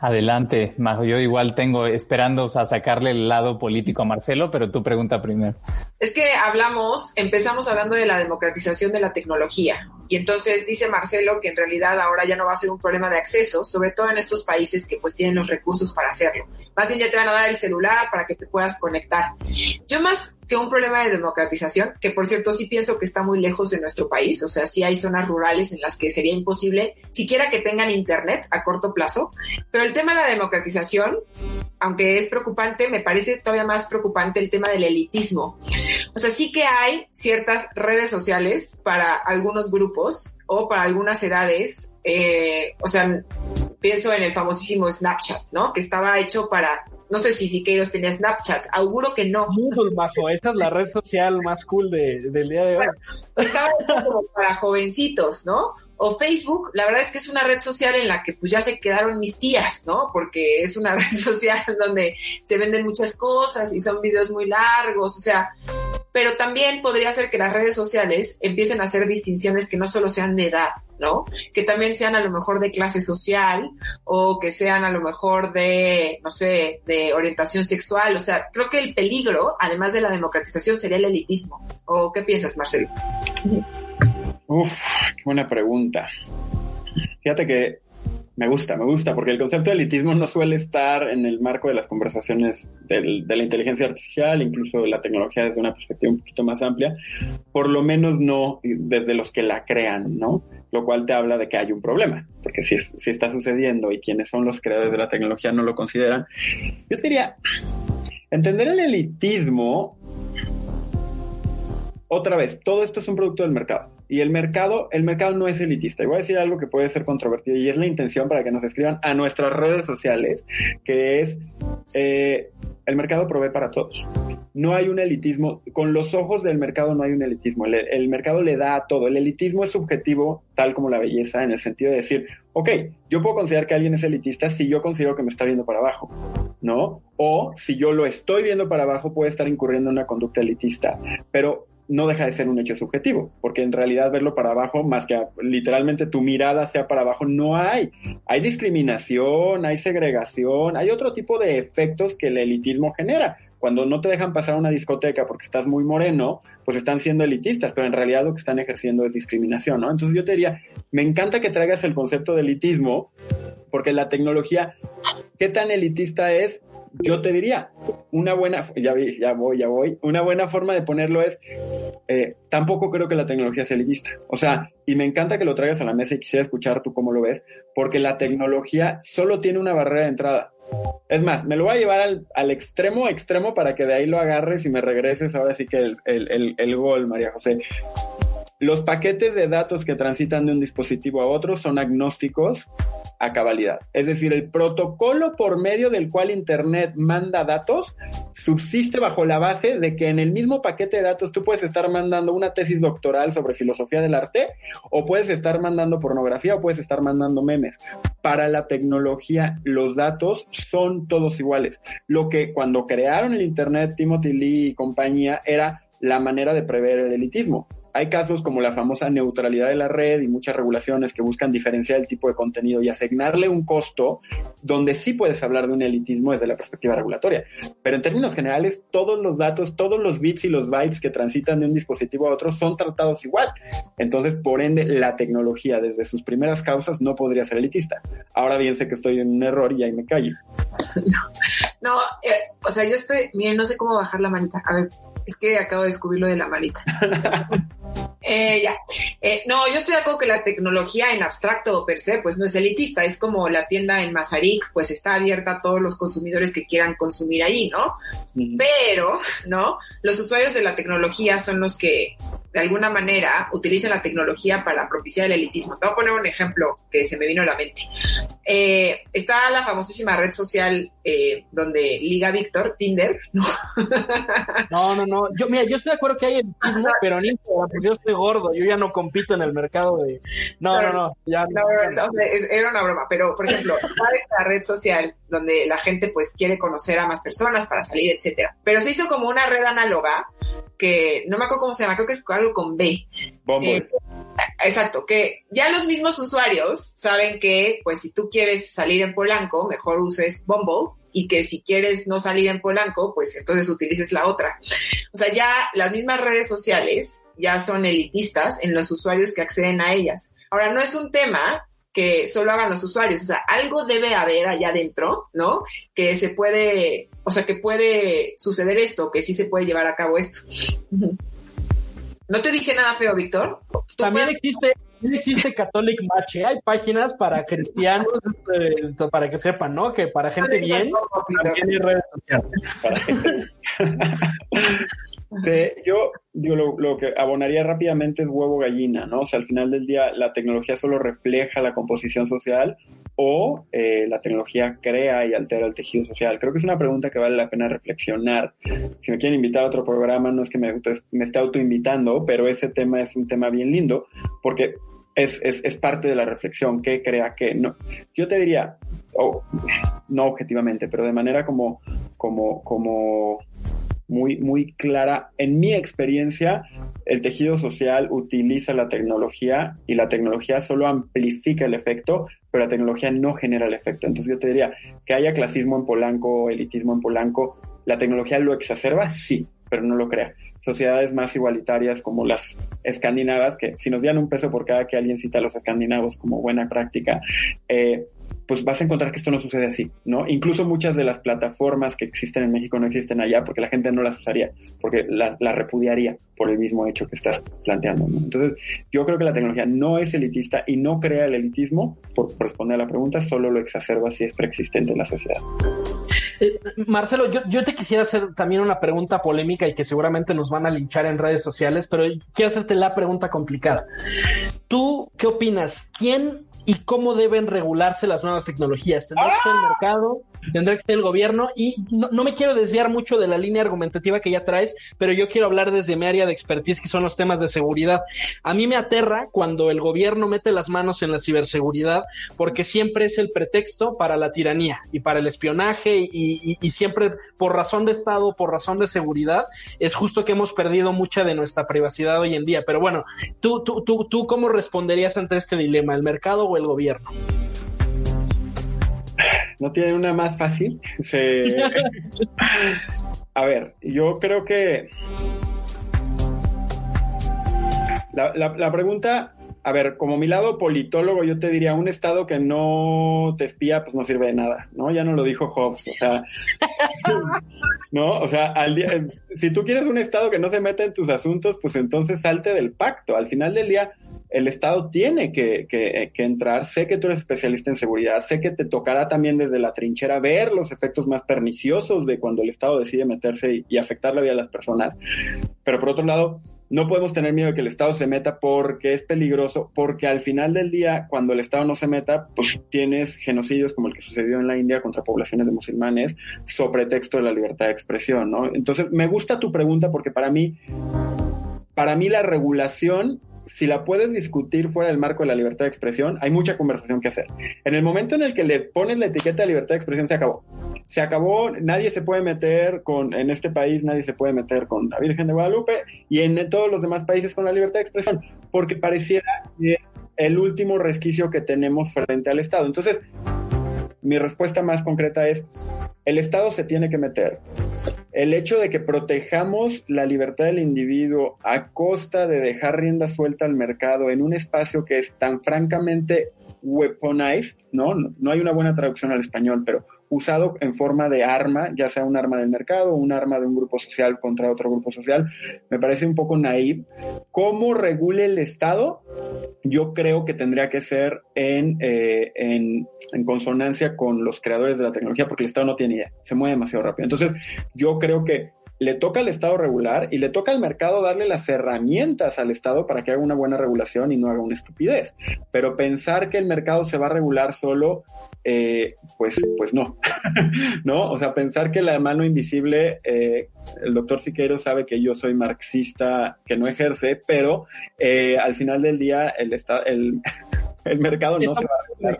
Adelante, Majo. Yo igual tengo esperando a sacarle el lado político a Marcelo, pero tú pregunta primero. Es que hablamos, empezamos hablando de la democratización de la tecnología. Y entonces dice Marcelo que en realidad ahora ya no va a ser un problema de acceso, sobre todo en estos países que pues tienen los recursos para hacerlo. Más bien ya te van a dar el celular para que te puedas conectar. Yo más que un problema de democratización, que por cierto sí pienso que está muy lejos de nuestro país, o sea, sí hay zonas rurales en las que sería imposible siquiera que tengan internet a corto plazo, pero el tema de la democratización, aunque es preocupante, me parece todavía más preocupante el tema del elitismo. O sea, sí que hay ciertas redes sociales para algunos grupos o para algunas edades, eh, o sea, pienso en el famosísimo Snapchat, ¿no? Que estaba hecho para, no sé si Siqueiros tenía Snapchat, auguro que no. Muy bajo, esta es la red social más cool del día de hoy. estaba hecho como para jovencitos, ¿no? O Facebook, la verdad es que es una red social en la que pues ya se quedaron mis tías, ¿no? Porque es una *laughs* red social donde se venden muchas cosas y son videos muy largos, o sea, pero también podría ser que las redes sociales empiecen a hacer distinciones que no solo sean de edad, ¿no? Que también sean a lo mejor de clase social o que sean a lo mejor de, no sé, de orientación sexual. O sea, creo que el peligro, además de la democratización, sería el elitismo. ¿O qué piensas, Marcelo? Uf, qué buena pregunta. Fíjate que me gusta, me gusta, porque el concepto de elitismo no suele estar en el marco de las conversaciones de la inteligencia artificial, incluso de la tecnología desde una perspectiva un poquito más amplia, por lo menos no desde los que la crean, ¿no? Lo cual te habla de que hay un problema, porque si, si está sucediendo y quienes son los creadores de la tecnología no lo consideran, yo diría, entender el elitismo otra vez, todo esto es un producto del mercado. Y el mercado, el mercado no es elitista. Y voy a decir algo que puede ser controvertido y es la intención para que nos escriban a nuestras redes sociales, que es eh, el mercado provee para todos. No hay un elitismo, con los ojos del mercado no hay un elitismo. El, el, mercado le da a todo. El elitismo es subjetivo, tal como la belleza, en el sentido de decir, ok, yo puedo considerar que alguien es elitista si yo considero que me está viendo para abajo, ¿no? O si yo lo estoy viendo para abajo, puede estar incurriendo en una conducta elitista. Pero no deja de ser un hecho subjetivo, porque en realidad verlo para abajo, más que literalmente tu mirada sea para abajo, no hay. Hay discriminación, hay segregación, hay otro tipo de efectos que el elitismo genera. Cuando no te dejan pasar a una discoteca porque estás muy moreno, pues están siendo elitistas, pero en realidad lo que están ejerciendo es discriminación, ¿no? Entonces yo te diría, me encanta que traigas el concepto de elitismo, porque la tecnología, ¿qué tan elitista es? Yo te diría, una buena, ya, ya voy, ya voy, una buena forma de ponerlo es, eh, tampoco creo que la tecnología sea elitista. O sea, y me encanta que lo traigas a la mesa y quisiera escuchar tú cómo lo ves, porque la tecnología solo tiene una barrera de entrada. Es más, me lo voy a llevar al, al extremo, extremo, para que de ahí lo agarres y me regreses ahora sí que el, el, el, el gol, María José. Los paquetes de datos que transitan de un dispositivo a otro son agnósticos a cabalidad. Es decir, el protocolo por medio del cual Internet manda datos subsiste bajo la base de que en el mismo paquete de datos tú puedes estar mandando una tesis doctoral sobre filosofía del arte o puedes estar mandando pornografía o puedes estar mandando memes. Para la tecnología, los datos son todos iguales. Lo que cuando crearon el Internet, Timothy Lee y compañía era la manera de prever el elitismo. Hay casos como la famosa neutralidad de la red y muchas regulaciones que buscan diferenciar el tipo de contenido y asignarle un costo donde sí puedes hablar de un elitismo desde la perspectiva regulatoria. Pero en términos generales, todos los datos, todos los bits y los bytes que transitan de un dispositivo a otro son tratados igual. Entonces, por ende, la tecnología desde sus primeras causas no podría ser elitista. Ahora bien, sé que estoy en un error y ahí me callo. *laughs* No, eh, o sea, yo estoy, miren, no sé cómo bajar la manita. A ver, es que acabo de descubrir lo de la manita. *laughs* Eh, ya. Eh, no, yo estoy de acuerdo que la tecnología en abstracto per se, pues no es elitista, es como la tienda en Mazarik, pues está abierta a todos los consumidores que quieran consumir ahí, ¿no? Pero, ¿no? Los usuarios de la tecnología son los que de alguna manera utilizan la tecnología para propiciar el elitismo. Te voy a poner un ejemplo que se me vino a la mente. Eh, está la famosísima red social donde liga Víctor, Tinder, ¿no? no, no, no. Yo, mira, yo estoy de acuerdo que hay elitismo, pero ni yo estoy gordo, yo ya no compito en el mercado de... No, no, no, ya no. era una broma, pero por ejemplo, ¿cuál es la red social donde la gente pues quiere conocer a más personas para salir, etcétera? Pero se hizo como una red análoga que no me acuerdo cómo se llama, creo que es algo con B. Eh, exacto, que ya los mismos usuarios saben que pues si tú quieres salir en Polanco, mejor uses Bumble y que si quieres no salir en Polanco, pues entonces utilices la otra. O sea, ya las mismas redes sociales ya son elitistas en los usuarios que acceden a ellas. Ahora, no es un tema que solo hagan los usuarios, o sea, algo debe haber allá adentro, ¿no? Que se puede, o sea, que puede suceder esto, que sí se puede llevar a cabo esto. *laughs* No te dije nada feo, Víctor. También existe existe Catholic Match. ¿eh? Hay páginas para cristianos, eh, para que sepan, ¿no? Que para gente bien, también hay redes sociales. *laughs* yo digo, lo, que abonaría rápidamente es huevo gallina, ¿no? O sea, al final del día la tecnología solo refleja la composición social o eh, la tecnología crea y altera el tejido social. Creo que es una pregunta que vale la pena reflexionar. Si me quieren invitar a otro programa, no es que me, me esté autoinvitando, pero ese tema es un tema bien lindo porque es, es, es parte de la reflexión, qué crea que no. Yo te diría, no objetivamente, pero de manera como, como, como muy, muy clara. En mi experiencia, el tejido social utiliza la tecnología y la tecnología solo amplifica el efecto, pero la tecnología no genera el efecto. Entonces yo te diría que haya clasismo en Polanco, elitismo en Polanco, ¿la tecnología lo exacerba? Sí, pero no lo crea. Sociedades más igualitarias como las escandinavas, que si nos dieran un peso por cada que alguien cita a los escandinavos como buena práctica, eh, pues vas a encontrar que esto no sucede así, ¿no? Incluso muchas de las plataformas que existen en México no existen allá porque la gente no las usaría, porque la, repudiaría por el mismo hecho que estás planteando, ¿no? Entonces, yo creo que la tecnología no es elitista y no crea el elitismo, por, responder a la pregunta, solo lo exacerba si es preexistente en la sociedad. Eh, Marcelo, yo, yo, te quisiera hacer también una pregunta polémica y que seguramente nos van a linchar en redes sociales, pero quiero hacerte la pregunta complicada. ¿Tú qué opinas? ¿Quién y cómo deben regularse las nuevas tecnologías. Tendrá que ser el mercado, tendrá que ser el gobierno y no, me quiero desviar mucho de la línea argumentativa que ya traes, pero yo quiero hablar desde mi área de expertise que son los temas de seguridad. A mí me aterra cuando el gobierno mete las manos en la ciberseguridad porque siempre es el pretexto para la tiranía y para el espionaje y, y siempre por razón de Estado, por razón de seguridad, es justo que hemos perdido mucha de nuestra privacidad hoy en día. Pero bueno, tú, tú, tú, tú ¿cómo responderías ante este dilema? ¿El mercado el gobierno? ¿No tienen una más fácil? *laughs* A ver, yo creo que la, la, pregunta, a ver, como mi lado politólogo, yo te diría, un Estado que no te espía, pues no sirve de nada, ¿no? Ya no lo dijo Hobbes, o sea, *laughs* ¿no? O sea, al día, si tú quieres un Estado que no se meta en tus asuntos, pues entonces salte del pacto. Al final del día, el Estado tiene que, entrar. Sé que tú eres especialista en seguridad, sé que te tocará también desde la trinchera ver los efectos más perniciosos de cuando el Estado decide meterse y, afectar la vida de las personas. Pero por otro lado, no podemos tener miedo de que el Estado se meta porque es peligroso, porque al final del día, cuando el Estado no se meta, pues tienes genocidios como el que sucedió en la India contra poblaciones de musulmanes, sobre texto de la libertad de expresión, ¿no? Entonces, me gusta tu pregunta porque para mí, para mí la regulación si la puedes discutir fuera del marco de la libertad de expresión, hay mucha conversación que hacer. En el momento en el que le pones la etiqueta de libertad de expresión, se acabó. Se acabó, nadie se puede meter con, en este país, nadie se puede meter con la Virgen de Guadalupe y en todos los demás países con la libertad de expresión, porque pareciera el último resquicio que tenemos frente al Estado. Entonces, mi respuesta más concreta es, el Estado se tiene que meter el hecho de que protejamos la libertad del individuo a costa de dejar rienda suelta al mercado en un espacio que es tan francamente weaponized, ¿no? No hay una buena traducción al español, pero usado en forma de arma, ya sea un arma del mercado un arma de un grupo social contra otro grupo social, me parece un poco naive. ¿Cómo regule el Estado? Yo creo que tendría que ser en, eh, en, en, consonancia con los creadores de la tecnología, porque el Estado no tiene idea, se mueve demasiado rápido. Entonces, yo creo que le toca al Estado regular y le toca al mercado darle las herramientas al Estado para que haga una buena regulación y no haga una estupidez. Pero pensar que el mercado se va a regular solo, eh, pues, pues no, *laughs* ¿no? O sea, pensar que la mano invisible, eh, el doctor Siqueiro sabe que yo soy marxista que no ejerce, pero eh, al final del día el, el, *laughs* el mercado no se va a.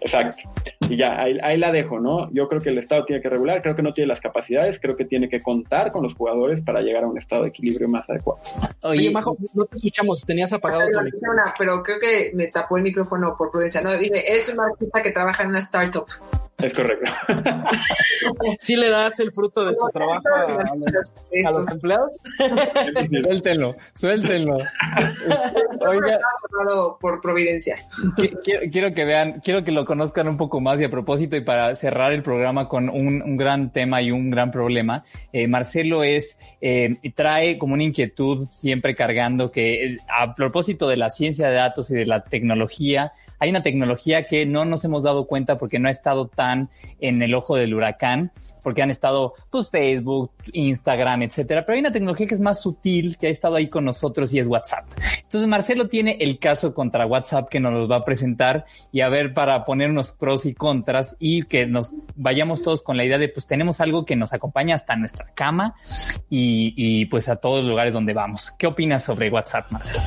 Exacto. Y ya, ahí, ahí, la dejo, ¿no? Yo creo que el Estado tiene que regular, creo que no tiene las capacidades, creo que tiene que contar con los jugadores para llegar a un estado de equilibrio más adecuado. Oye, Oye Majo, no te escuchamos, tenías apagado pero, tu pero creo que me tapó el micrófono por prudencia. No, dije, es un artista que trabaja en una startup. Es correcto. *laughs* ¿Sí le das el fruto de su trabajo a, a los empleados? suéltenlo, suéltenlo. Oiga, por providencia. Quiero, quiero, que vean, quiero que lo conozcan un poco más y a propósito y para cerrar el programa con un, un gran tema y un gran problema, eh, Marcelo es, eh, trae como una inquietud siempre cargando que a propósito de la ciencia de datos y de la tecnología, hay una tecnología que no nos hemos dado cuenta porque no ha estado tan en el ojo del huracán, porque han estado pues Facebook, Instagram, etcétera, pero hay una tecnología que es más sutil, que ha estado ahí con nosotros y es WhatsApp. Entonces Marcelo tiene el caso contra WhatsApp que nos los va a presentar y a ver para poner unos pros y contras y que nos vayamos todos con la idea de pues tenemos algo que nos acompaña hasta nuestra cama y, y pues a todos los lugares donde vamos. ¿Qué opinas sobre WhatsApp, Marcelo?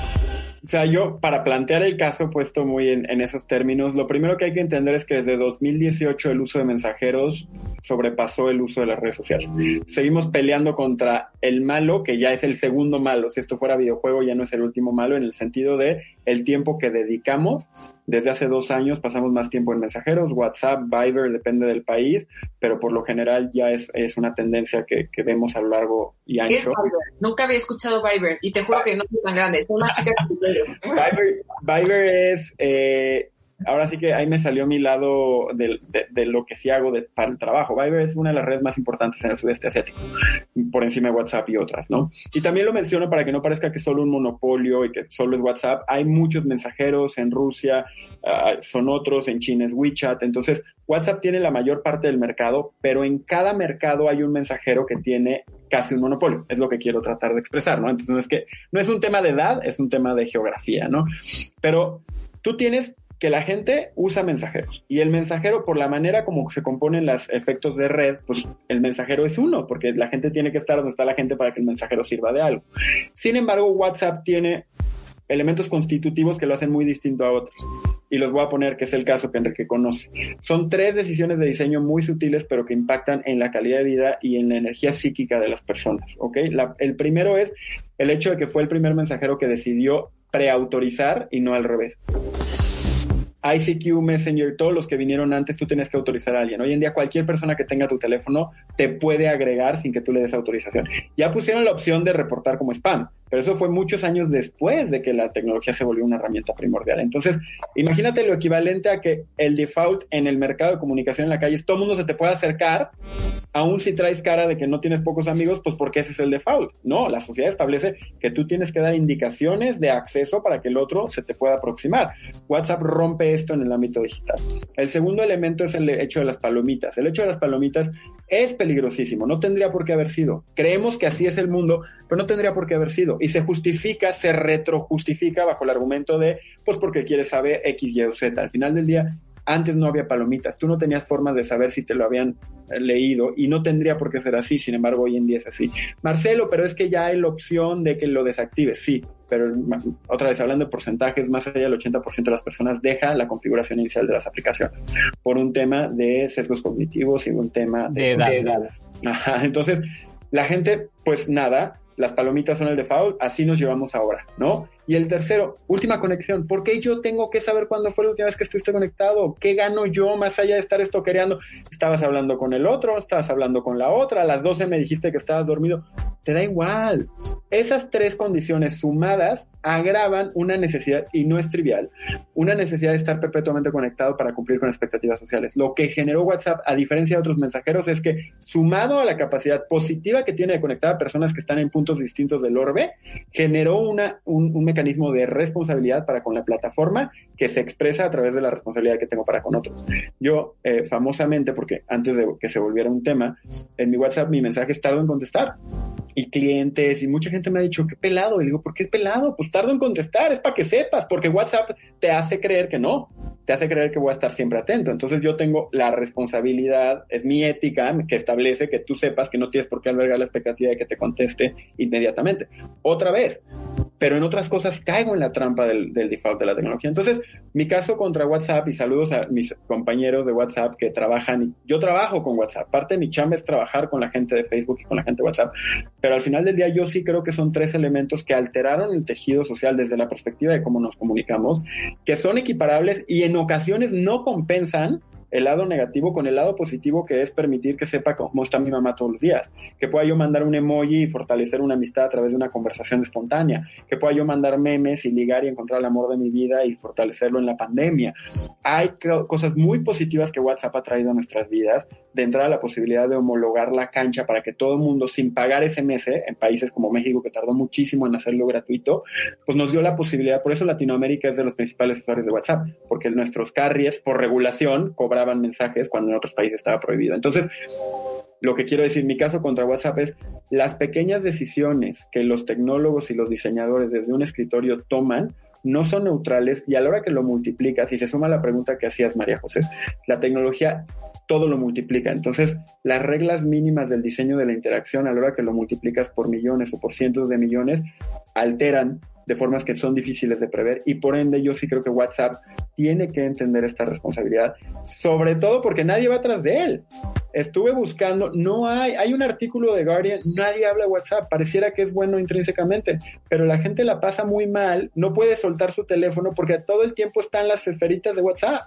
O sea, yo para plantear el caso puesto muy en, en, esos términos, lo primero que hay que entender es que desde 2018 el uso de mensajeros sobrepasó el uso de las redes sociales. Seguimos peleando contra el malo, que ya es el segundo malo. Si esto fuera videojuego, ya no es el último malo, en el sentido de el tiempo que dedicamos. Desde hace dos años pasamos más tiempo en mensajeros, WhatsApp, Viber, depende del país, pero por lo general ya es, es una tendencia que, que vemos a lo largo y ancho. Nunca había escuchado Viber y te juro que no es tan grande, son más chicas que Viber, Viber es eh, ahora sí que ahí me salió mi lado de, lo que sí hago para el trabajo. Viber es una de las redes más importantes en el sudeste asiático, por encima de WhatsApp y otras, ¿no? Y también lo menciono para que no parezca que es solo un monopolio y que solo es WhatsApp. Hay muchos mensajeros en Rusia, uh, son otros, en China es WeChat. Entonces, WhatsApp tiene la mayor parte del mercado, pero en cada mercado hay un mensajero que tiene casi un monopolio. Es lo que quiero tratar de expresar, ¿no? Entonces, no es que, no es un tema de edad, es un tema de geografía, ¿no? Pero tú tienes que la gente usa mensajeros y el mensajero por la manera como se componen los efectos de red, pues el mensajero es uno, porque la gente tiene que estar donde está la gente para que el mensajero sirva de algo. Sin embargo, WhatsApp tiene elementos constitutivos que lo hacen muy distinto a otros. Y los voy a poner, que es el caso que Enrique conoce. Son tres decisiones de diseño muy sutiles, pero que impactan en la calidad de vida y en la energía psíquica de las personas. el primero es el hecho de que fue el primer mensajero que decidió preautorizar y no al revés. ICQ, Messenger, todos los que vinieron antes, tú tienes que autorizar a alguien. Hoy en día cualquier persona que tenga tu teléfono te puede agregar sin que tú le des autorización. Ya pusieron la opción de reportar como spam, pero eso fue muchos años después de que la tecnología se volvió una herramienta primordial. Entonces, imagínate lo equivalente a que el default en el mercado de comunicación en la calle es todo mundo se te puede acercar, aun si traes cara de que no tienes pocos amigos, pues porque ese es el default. No, la sociedad establece que tú tienes que dar indicaciones de acceso para que el otro se te pueda aproximar. WhatsApp rompe esto en el ámbito digital. El segundo elemento es el hecho de las palomitas. El hecho de las palomitas es peligrosísimo, no tendría por qué haber sido. Creemos que así es el mundo, pero no tendría por qué haber sido. Y se justifica, se retrojustifica bajo el argumento de, pues porque quieres saber X, Y o Z. Al final del día, antes no había palomitas, tú no tenías forma de saber si te lo habían eh, leído y no tendría por qué ser así, sin embargo hoy en día es así. Marcelo, pero es que ya hay la opción de que lo desactives, sí, pero otra vez hablando de porcentajes, más allá del 80% de las personas deja la configuración inicial de las aplicaciones por un tema de sesgos cognitivos y un tema de, edad. Ajá, entonces la gente, pues nada, las palomitas son el default, así nos llevamos ahora, ¿no? Y el tercero, última conexión. ¿Por qué yo tengo que saber cuándo fue la última vez que estuviste conectado? ¿Qué gano yo más allá de estar estoquereando? Estabas hablando con el otro, estabas hablando con la otra, a las 12 me dijiste que estabas dormido. Te da igual. Esas tres condiciones sumadas agravan una necesidad, y no es trivial, una necesidad de estar perpetuamente conectado para cumplir con expectativas sociales. Lo que generó WhatsApp, a diferencia de otros mensajeros, es que sumado a la capacidad positiva que tiene de conectar a personas que están en puntos distintos del orbe, generó una, un, un mecanismo de responsabilidad para con la plataforma que se expresa a través de la responsabilidad que tengo para con otros. Yo, eh, famosamente, porque antes de que se volviera un tema, en mi WhatsApp mi mensaje es tardo en contestar. Y clientes y mucha gente me ha dicho, qué pelado. Y digo, ¿por qué pelado? Pues tardo en contestar, es para que sepas, porque WhatsApp te hace creer que no, te hace creer que voy a estar siempre atento. Entonces yo tengo la responsabilidad, es mi ética que establece que tú sepas que no tienes por qué albergar la expectativa de que te conteste inmediatamente. Otra vez, pero en otras cosas caigo en la trampa del, default de la tecnología. Entonces, mi caso contra WhatsApp, y saludos a mis compañeros de WhatsApp que trabajan, yo trabajo con WhatsApp, parte de mi chamba es trabajar con la gente de Facebook y con la gente de WhatsApp, pero al final del día yo sí creo que son tres elementos que alteraron el tejido social desde la perspectiva de cómo nos comunicamos, que son equiparables y en ocasiones no compensan el lado negativo con el lado positivo que es permitir que sepa cómo está mi mamá todos los días, que pueda yo mandar un emoji y fortalecer una amistad a través de una conversación espontánea, que pueda yo mandar memes y ligar y encontrar el amor de mi vida y fortalecerlo en la pandemia. Hay cosas muy positivas que WhatsApp ha traído a nuestras vidas, de entrada la posibilidad de homologar la cancha para que todo el mundo, sin pagar SMS, en países como México, que tardó muchísimo en hacerlo gratuito, pues nos dio la posibilidad, por eso Latinoamérica es de los principales usuarios de WhatsApp, porque nuestros carriers, por regulación, mensajes cuando en otros países estaba prohibido. Entonces, lo que quiero decir, mi caso contra WhatsApp es las pequeñas decisiones que los tecnólogos y los diseñadores desde un escritorio toman no son neutrales y a la hora que lo multiplicas, y se suma la pregunta que hacías María José, la tecnología todo lo multiplica. Entonces, las reglas mínimas del diseño de la interacción a la hora que lo multiplicas por millones o por cientos de millones alteran de formas que son difíciles de prever y por ende yo sí creo que WhatsApp tiene que entender esta responsabilidad, sobre todo porque nadie va atrás de él. Estuve buscando, no hay, hay un artículo de Guardian, nadie habla WhatsApp, pareciera que es bueno intrínsecamente, pero la gente la pasa muy mal, no puede soltar su teléfono porque todo el tiempo están las esferitas de WhatsApp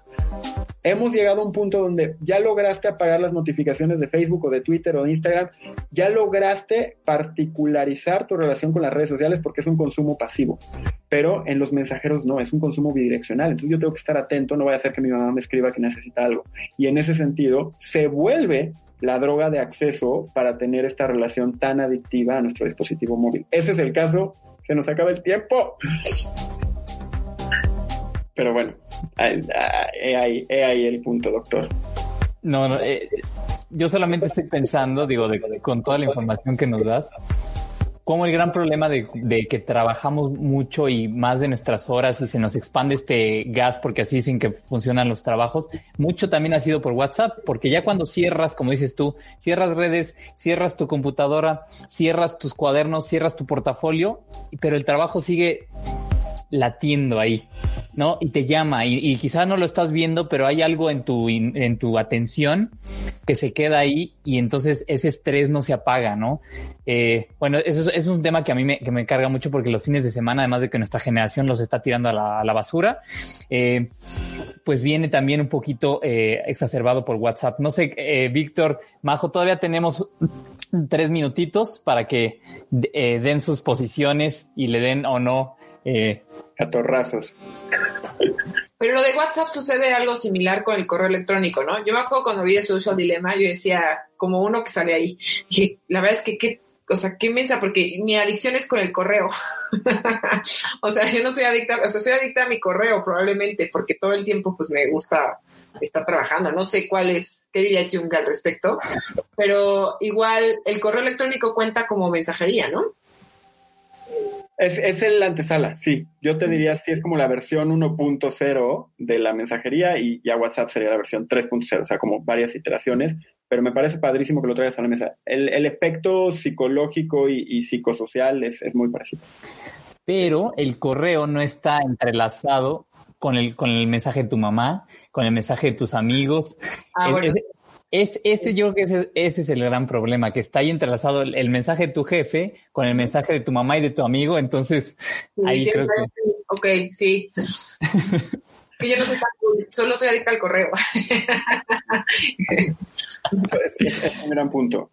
hemos llegado a un punto donde ya lograste apagar las notificaciones de Facebook o de Twitter o de Instagram, ya lograste particularizar tu relación con las redes sociales porque es un consumo pasivo, pero en los mensajeros no, es un consumo bidireccional, entonces yo tengo que estar atento, no voy a hacer que mi mamá me escriba que necesita algo. Y en ese sentido, se vuelve la droga de acceso para tener esta relación tan adictiva a nuestro dispositivo móvil. Ese es el caso, se nos acaba el tiempo. Pero bueno, he ahí, el punto, doctor. No, no, eh, yo solamente estoy pensando, digo, con toda la información que nos das, como el gran problema de, que trabajamos mucho y más de nuestras horas y se nos expande este gas porque así sin que funcionan los trabajos, mucho también ha sido por WhatsApp, porque ya cuando cierras, como dices tú, cierras redes, cierras tu computadora, cierras tus cuadernos, cierras tu portafolio, pero el trabajo sigue latiendo ahí, ¿no? Y te llama y, y quizás no lo estás viendo, pero hay algo en tu, en tu atención que se queda ahí y entonces ese estrés no se apaga, ¿no? Eh, bueno, eso es, un tema que a mí me, que me carga mucho porque los fines de semana, además de que nuestra generación los está tirando a la, basura, eh, pues viene también un poquito eh, exacerbado por WhatsApp. No sé, Víctor, Majo, todavía tenemos tres minutitos para que den sus posiciones y le den o no eh, Catorrazos. Pero lo de WhatsApp sucede algo similar con el correo electrónico, ¿no? Yo me acuerdo cuando vi The Social Dilemma, yo decía, como uno que sale ahí, *laughs* la verdad es que qué, o sea, qué mensa, porque mi adicción es con el correo. *laughs* o sea, yo no soy adicta, o sea, soy adicta a mi correo probablemente, porque todo el tiempo pues me gusta estar trabajando. No sé cuál es, qué diría Jung al respecto, pero igual el correo electrónico cuenta como mensajería, ¿no? Es, es el antesala, sí. Yo te diría si es como la versión 1.0 de la mensajería y ya WhatsApp sería la versión 3.0, o sea, como varias iteraciones, pero me parece padrísimo que lo traigas a la mesa. El, el efecto psicológico y, y psicosocial es, es, muy parecido. Pero el correo no está entrelazado con el, con el mensaje de tu mamá, con el mensaje de tus amigos. Ah, bueno. Es, es, ese yo creo que ese, ese, es el gran problema, que está ahí entrelazado el, el, mensaje de tu jefe con el mensaje de tu mamá y de tu amigo, entonces sí, ahí creo que... Ok, sí. *laughs* Sí, yo no soy tan cool, solo soy adicta al correo. *laughs* es, un gran punto.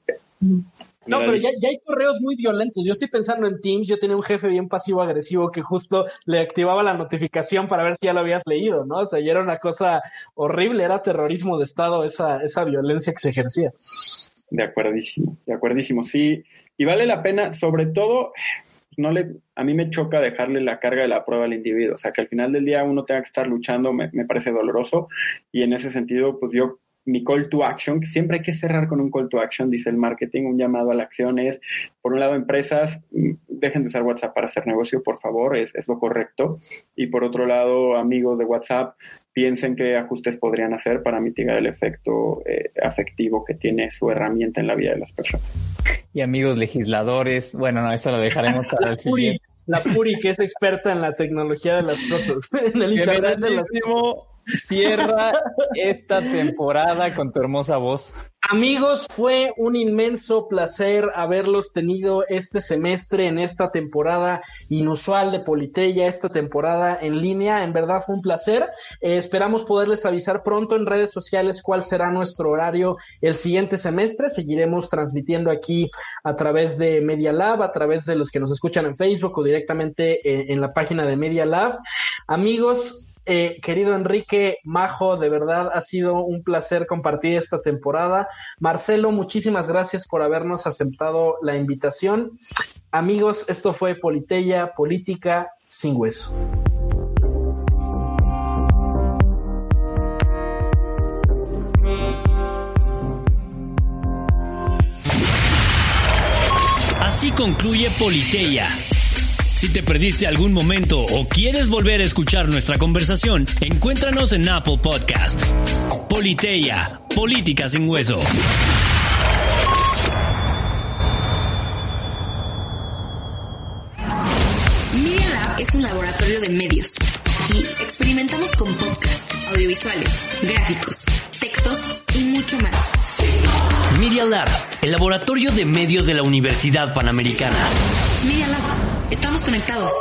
No, pero ya, ya, hay correos muy violentos. Yo estoy pensando en Teams. Yo tenía un jefe bien pasivo-agresivo que justo le activaba la notificación para ver si ya lo habías leído, ¿no? O sea, y era una cosa horrible. Era terrorismo de Estado esa, esa violencia que se ejercía. De acuerdísimo, de acuerdísimo. Sí, y vale la pena, sobre todo, no le, a mí me choca dejarle la carga de la prueba al individuo. O sea, que al final del día uno tenga que estar luchando, me, me parece doloroso. Y en ese sentido, pues yo mi call to action, que siempre hay que cerrar con un call to action, dice el marketing, un llamado a la acción es, por un lado, empresas, dejen de usar WhatsApp para hacer negocio, por favor, es, es lo correcto. Y por otro lado, amigos de WhatsApp, piensen qué ajustes podrían hacer para mitigar el efecto eh, afectivo que tiene su herramienta en la vida de las personas. Y amigos legisladores, bueno, no, eso lo dejaremos para el *laughs* siguiente. La Puri, que es experta en la tecnología de las cosas, *laughs* en el internet de las Cierra esta temporada con tu hermosa voz. Amigos, fue un inmenso placer haberlos tenido este semestre en esta temporada inusual de Politeya, esta temporada en línea. En verdad fue un placer. Eh, esperamos poderles avisar pronto en redes sociales cuál será nuestro horario el siguiente semestre. Seguiremos transmitiendo aquí a través de Media Lab, a través de los que nos escuchan en Facebook o directamente en, en la página de Media Lab. Amigos, eh, querido Enrique Majo, de verdad ha sido un placer compartir esta temporada. Marcelo, muchísimas gracias por habernos aceptado la invitación. Amigos, esto fue Politeya, Política sin Hueso. Así concluye Politeya si te perdiste algún momento o quieres volver a escuchar nuestra conversación, encuéntranos en Apple Podcast. Politeia, Política sin Hueso. Media Lab es un laboratorio de medios. Aquí experimentamos con podcasts, audiovisuales, gráficos, textos y mucho más. Media Lab, el laboratorio de medios de la Universidad Panamericana. Media Lab. Estamos conectados.